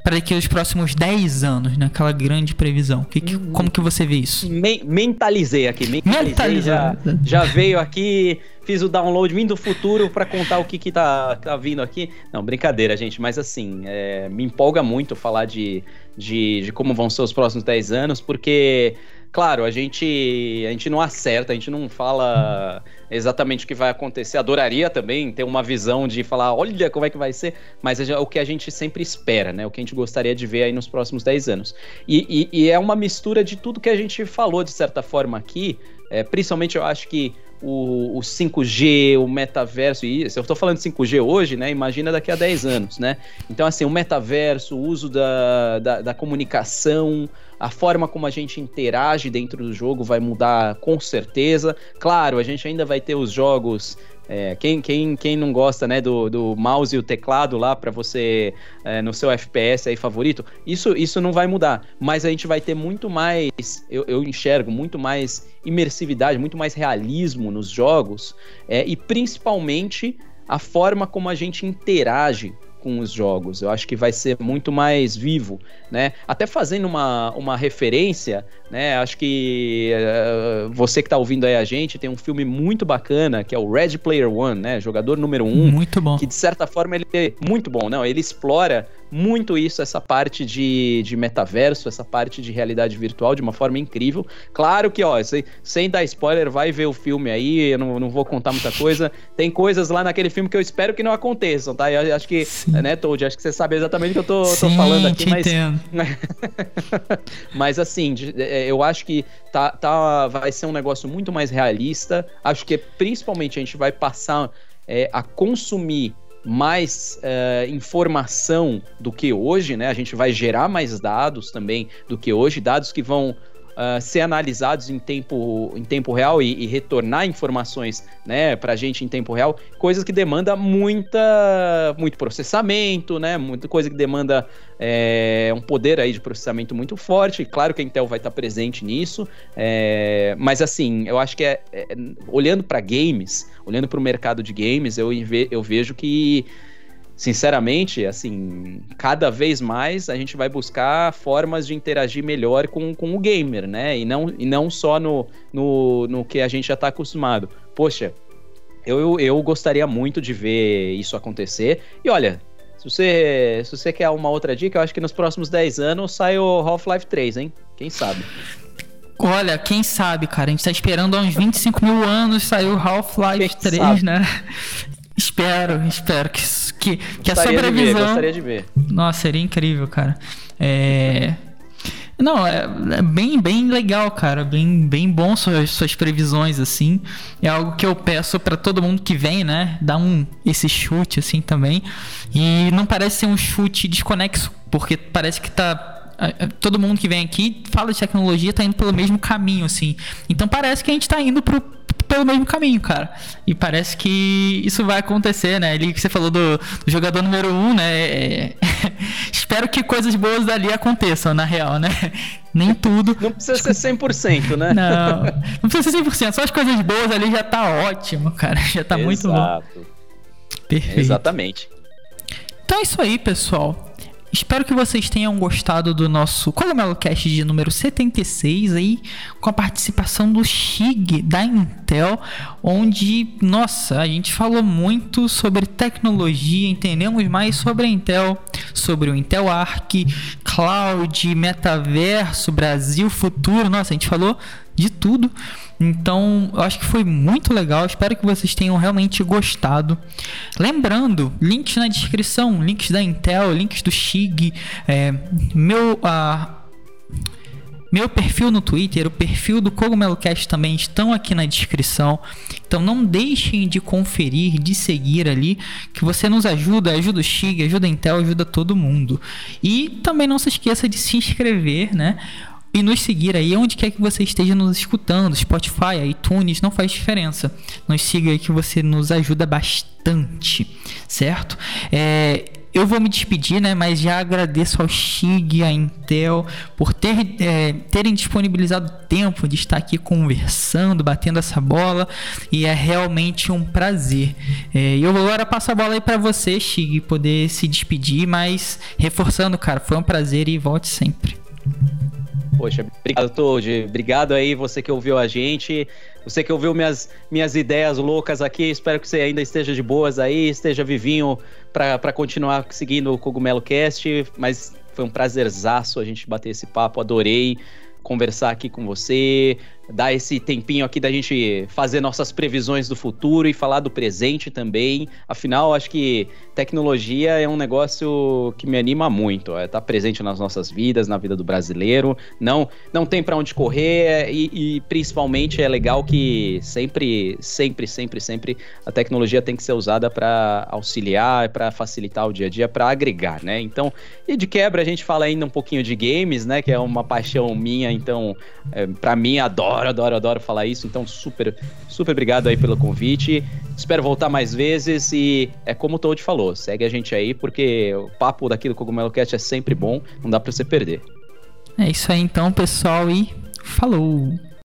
para daqui aos próximos 10 anos, naquela né? grande previsão? Que, que, como que você vê isso? Me mentalizei aqui, mentalizei, mentalizei. Já, já veio aqui, fiz o download vindo do futuro para contar o que que tá, tá vindo aqui. Não, brincadeira, gente, mas assim, é, me empolga muito falar de, de, de como vão ser os próximos 10 anos, porque Claro, a gente, a gente não acerta, a gente não fala exatamente o que vai acontecer. Adoraria também ter uma visão de falar, olha como é que vai ser, mas é o que a gente sempre espera, né? O que a gente gostaria de ver aí nos próximos 10 anos. E, e, e é uma mistura de tudo que a gente falou, de certa forma, aqui. É, principalmente eu acho que o, o 5G, o metaverso, e se eu estou falando de 5G hoje, né? Imagina daqui a 10 anos, né? Então, assim, o metaverso, o uso da, da, da comunicação, a forma como a gente interage dentro do jogo vai mudar com certeza. Claro, a gente ainda vai ter os jogos. É, quem, quem, quem não gosta né, do, do mouse e o teclado lá para você é, no seu FPS aí favorito, isso, isso não vai mudar. Mas a gente vai ter muito mais, eu, eu enxergo, muito mais imersividade, muito mais realismo nos jogos é, e principalmente a forma como a gente interage com os jogos. Eu acho que vai ser muito mais vivo, né? Até fazendo uma, uma referência, né? Acho que uh, você que está ouvindo aí a gente tem um filme muito bacana que é o Red Player One, né? Jogador número um. Muito bom. Que de certa forma ele é muito bom, não? Ele explora muito isso, essa parte de, de metaverso, essa parte de realidade virtual de uma forma incrível. Claro que, ó, sem dar spoiler, vai ver o filme aí, eu não, não vou contar muita coisa. Tem coisas lá naquele filme que eu espero que não aconteçam, tá? Eu acho que, Sim. né, Toad, acho que você sabe exatamente o que eu tô, Sim, tô falando aqui, mas. Mas assim, é, eu acho que tá, tá, vai ser um negócio muito mais realista. Acho que principalmente a gente vai passar é, a consumir mais uh, informação do que hoje, né? A gente vai gerar mais dados também do que hoje, dados que vão uh, ser analisados em tempo, em tempo real e, e retornar informações né, para a gente em tempo real, coisas que demanda muita, muito processamento, né, muita coisa que demanda é, um poder aí de processamento muito forte. Claro que a Intel vai estar presente nisso, é, mas assim, eu acho que é, é olhando para games, olhando para o mercado de games, eu, eu vejo que sinceramente, assim, cada vez mais a gente vai buscar formas de interagir melhor com, com o gamer, né? E não, e não só no, no, no que a gente já está acostumado. Poxa, eu, eu gostaria muito de ver isso acontecer. E olha, se você, se você quer uma outra dica, eu acho que nos próximos 10 anos sai o Half-Life 3, hein? Quem sabe? Olha, quem sabe, cara? A gente tá esperando há uns 25 mil anos sair o Half-Life 3, sabe? né? Espero, espero que, que, que a sua previsão. De ver, gostaria de ver. Nossa, seria incrível, cara. É. Não, é, é, bem, bem legal, cara. Bem, bem bom suas, suas previsões, assim. É algo que eu peço para todo mundo que vem, né? Dar um, esse chute, assim, também. E não parece ser um chute desconexo, porque parece que tá todo mundo que vem aqui fala de tecnologia tá indo pelo mesmo caminho, assim. Então parece que a gente tá indo pro, pelo mesmo caminho, cara. E parece que isso vai acontecer, né? Ali que você falou do, do jogador número um, né? É... Espero que coisas boas dali aconteçam, na real, né? Nem tudo. Não precisa ser 100%, né? Não, não precisa ser 100%. Só as coisas boas ali já tá ótimo, cara. Já tá Exato. muito bom. Perfeito. Exatamente. Então é isso aí, pessoal. Espero que vocês tenham gostado do nosso Cogumelo Cast de número 76 aí, com a participação do Shig da Intel, onde, nossa, a gente falou muito sobre tecnologia, entendemos mais sobre a Intel, sobre o Intel Arc, cloud, metaverso, Brasil, futuro, nossa, a gente falou de tudo. Então, eu acho que foi muito legal. Espero que vocês tenham realmente gostado. Lembrando, links na descrição, links da Intel, links do Shig, é, meu meu perfil no Twitter, o perfil do Cogumelo Cast também estão aqui na descrição. Então não deixem de conferir, de seguir ali, que você nos ajuda, ajuda o Shig, ajuda a Intel, ajuda todo mundo. E também não se esqueça de se inscrever, né? E nos seguir aí onde quer que você esteja nos escutando, Spotify, iTunes, não faz diferença. Nos siga aí que você nos ajuda bastante, certo? É, eu vou me despedir, né? Mas já agradeço ao Xig, à Intel, por ter, é, terem disponibilizado tempo de estar aqui conversando, batendo essa bola. E é realmente um prazer. É, eu agora passar a bola aí para você, Xig, poder se despedir. Mas reforçando, cara, foi um prazer e volte sempre. Poxa, obrigado, Toad. Obrigado aí, você que ouviu a gente. Você que ouviu minhas, minhas ideias loucas aqui. Espero que você ainda esteja de boas aí, esteja vivinho para continuar seguindo o Cogumelo Cast. Mas foi um prazerzaço a gente bater esse papo. Adorei conversar aqui com você, dar esse tempinho aqui da gente fazer nossas previsões do futuro e falar do presente também. Afinal, acho que tecnologia é um negócio que me anima muito. É, tá presente nas nossas vidas, na vida do brasileiro. Não, não tem para onde correr e, e, principalmente é legal que sempre, sempre, sempre, sempre a tecnologia tem que ser usada para auxiliar, para facilitar o dia a dia, para agregar, né? Então, e de quebra a gente fala ainda um pouquinho de games, né? Que é uma paixão minha. Então, é, para mim adoro adoro, adoro, adoro falar isso. Então, super, super obrigado aí pelo convite. Espero voltar mais vezes e é como o Toad falou, segue a gente aí, porque o papo daqui do Cogumelo Cast é sempre bom, não dá pra você perder. É isso aí então, pessoal, e falou!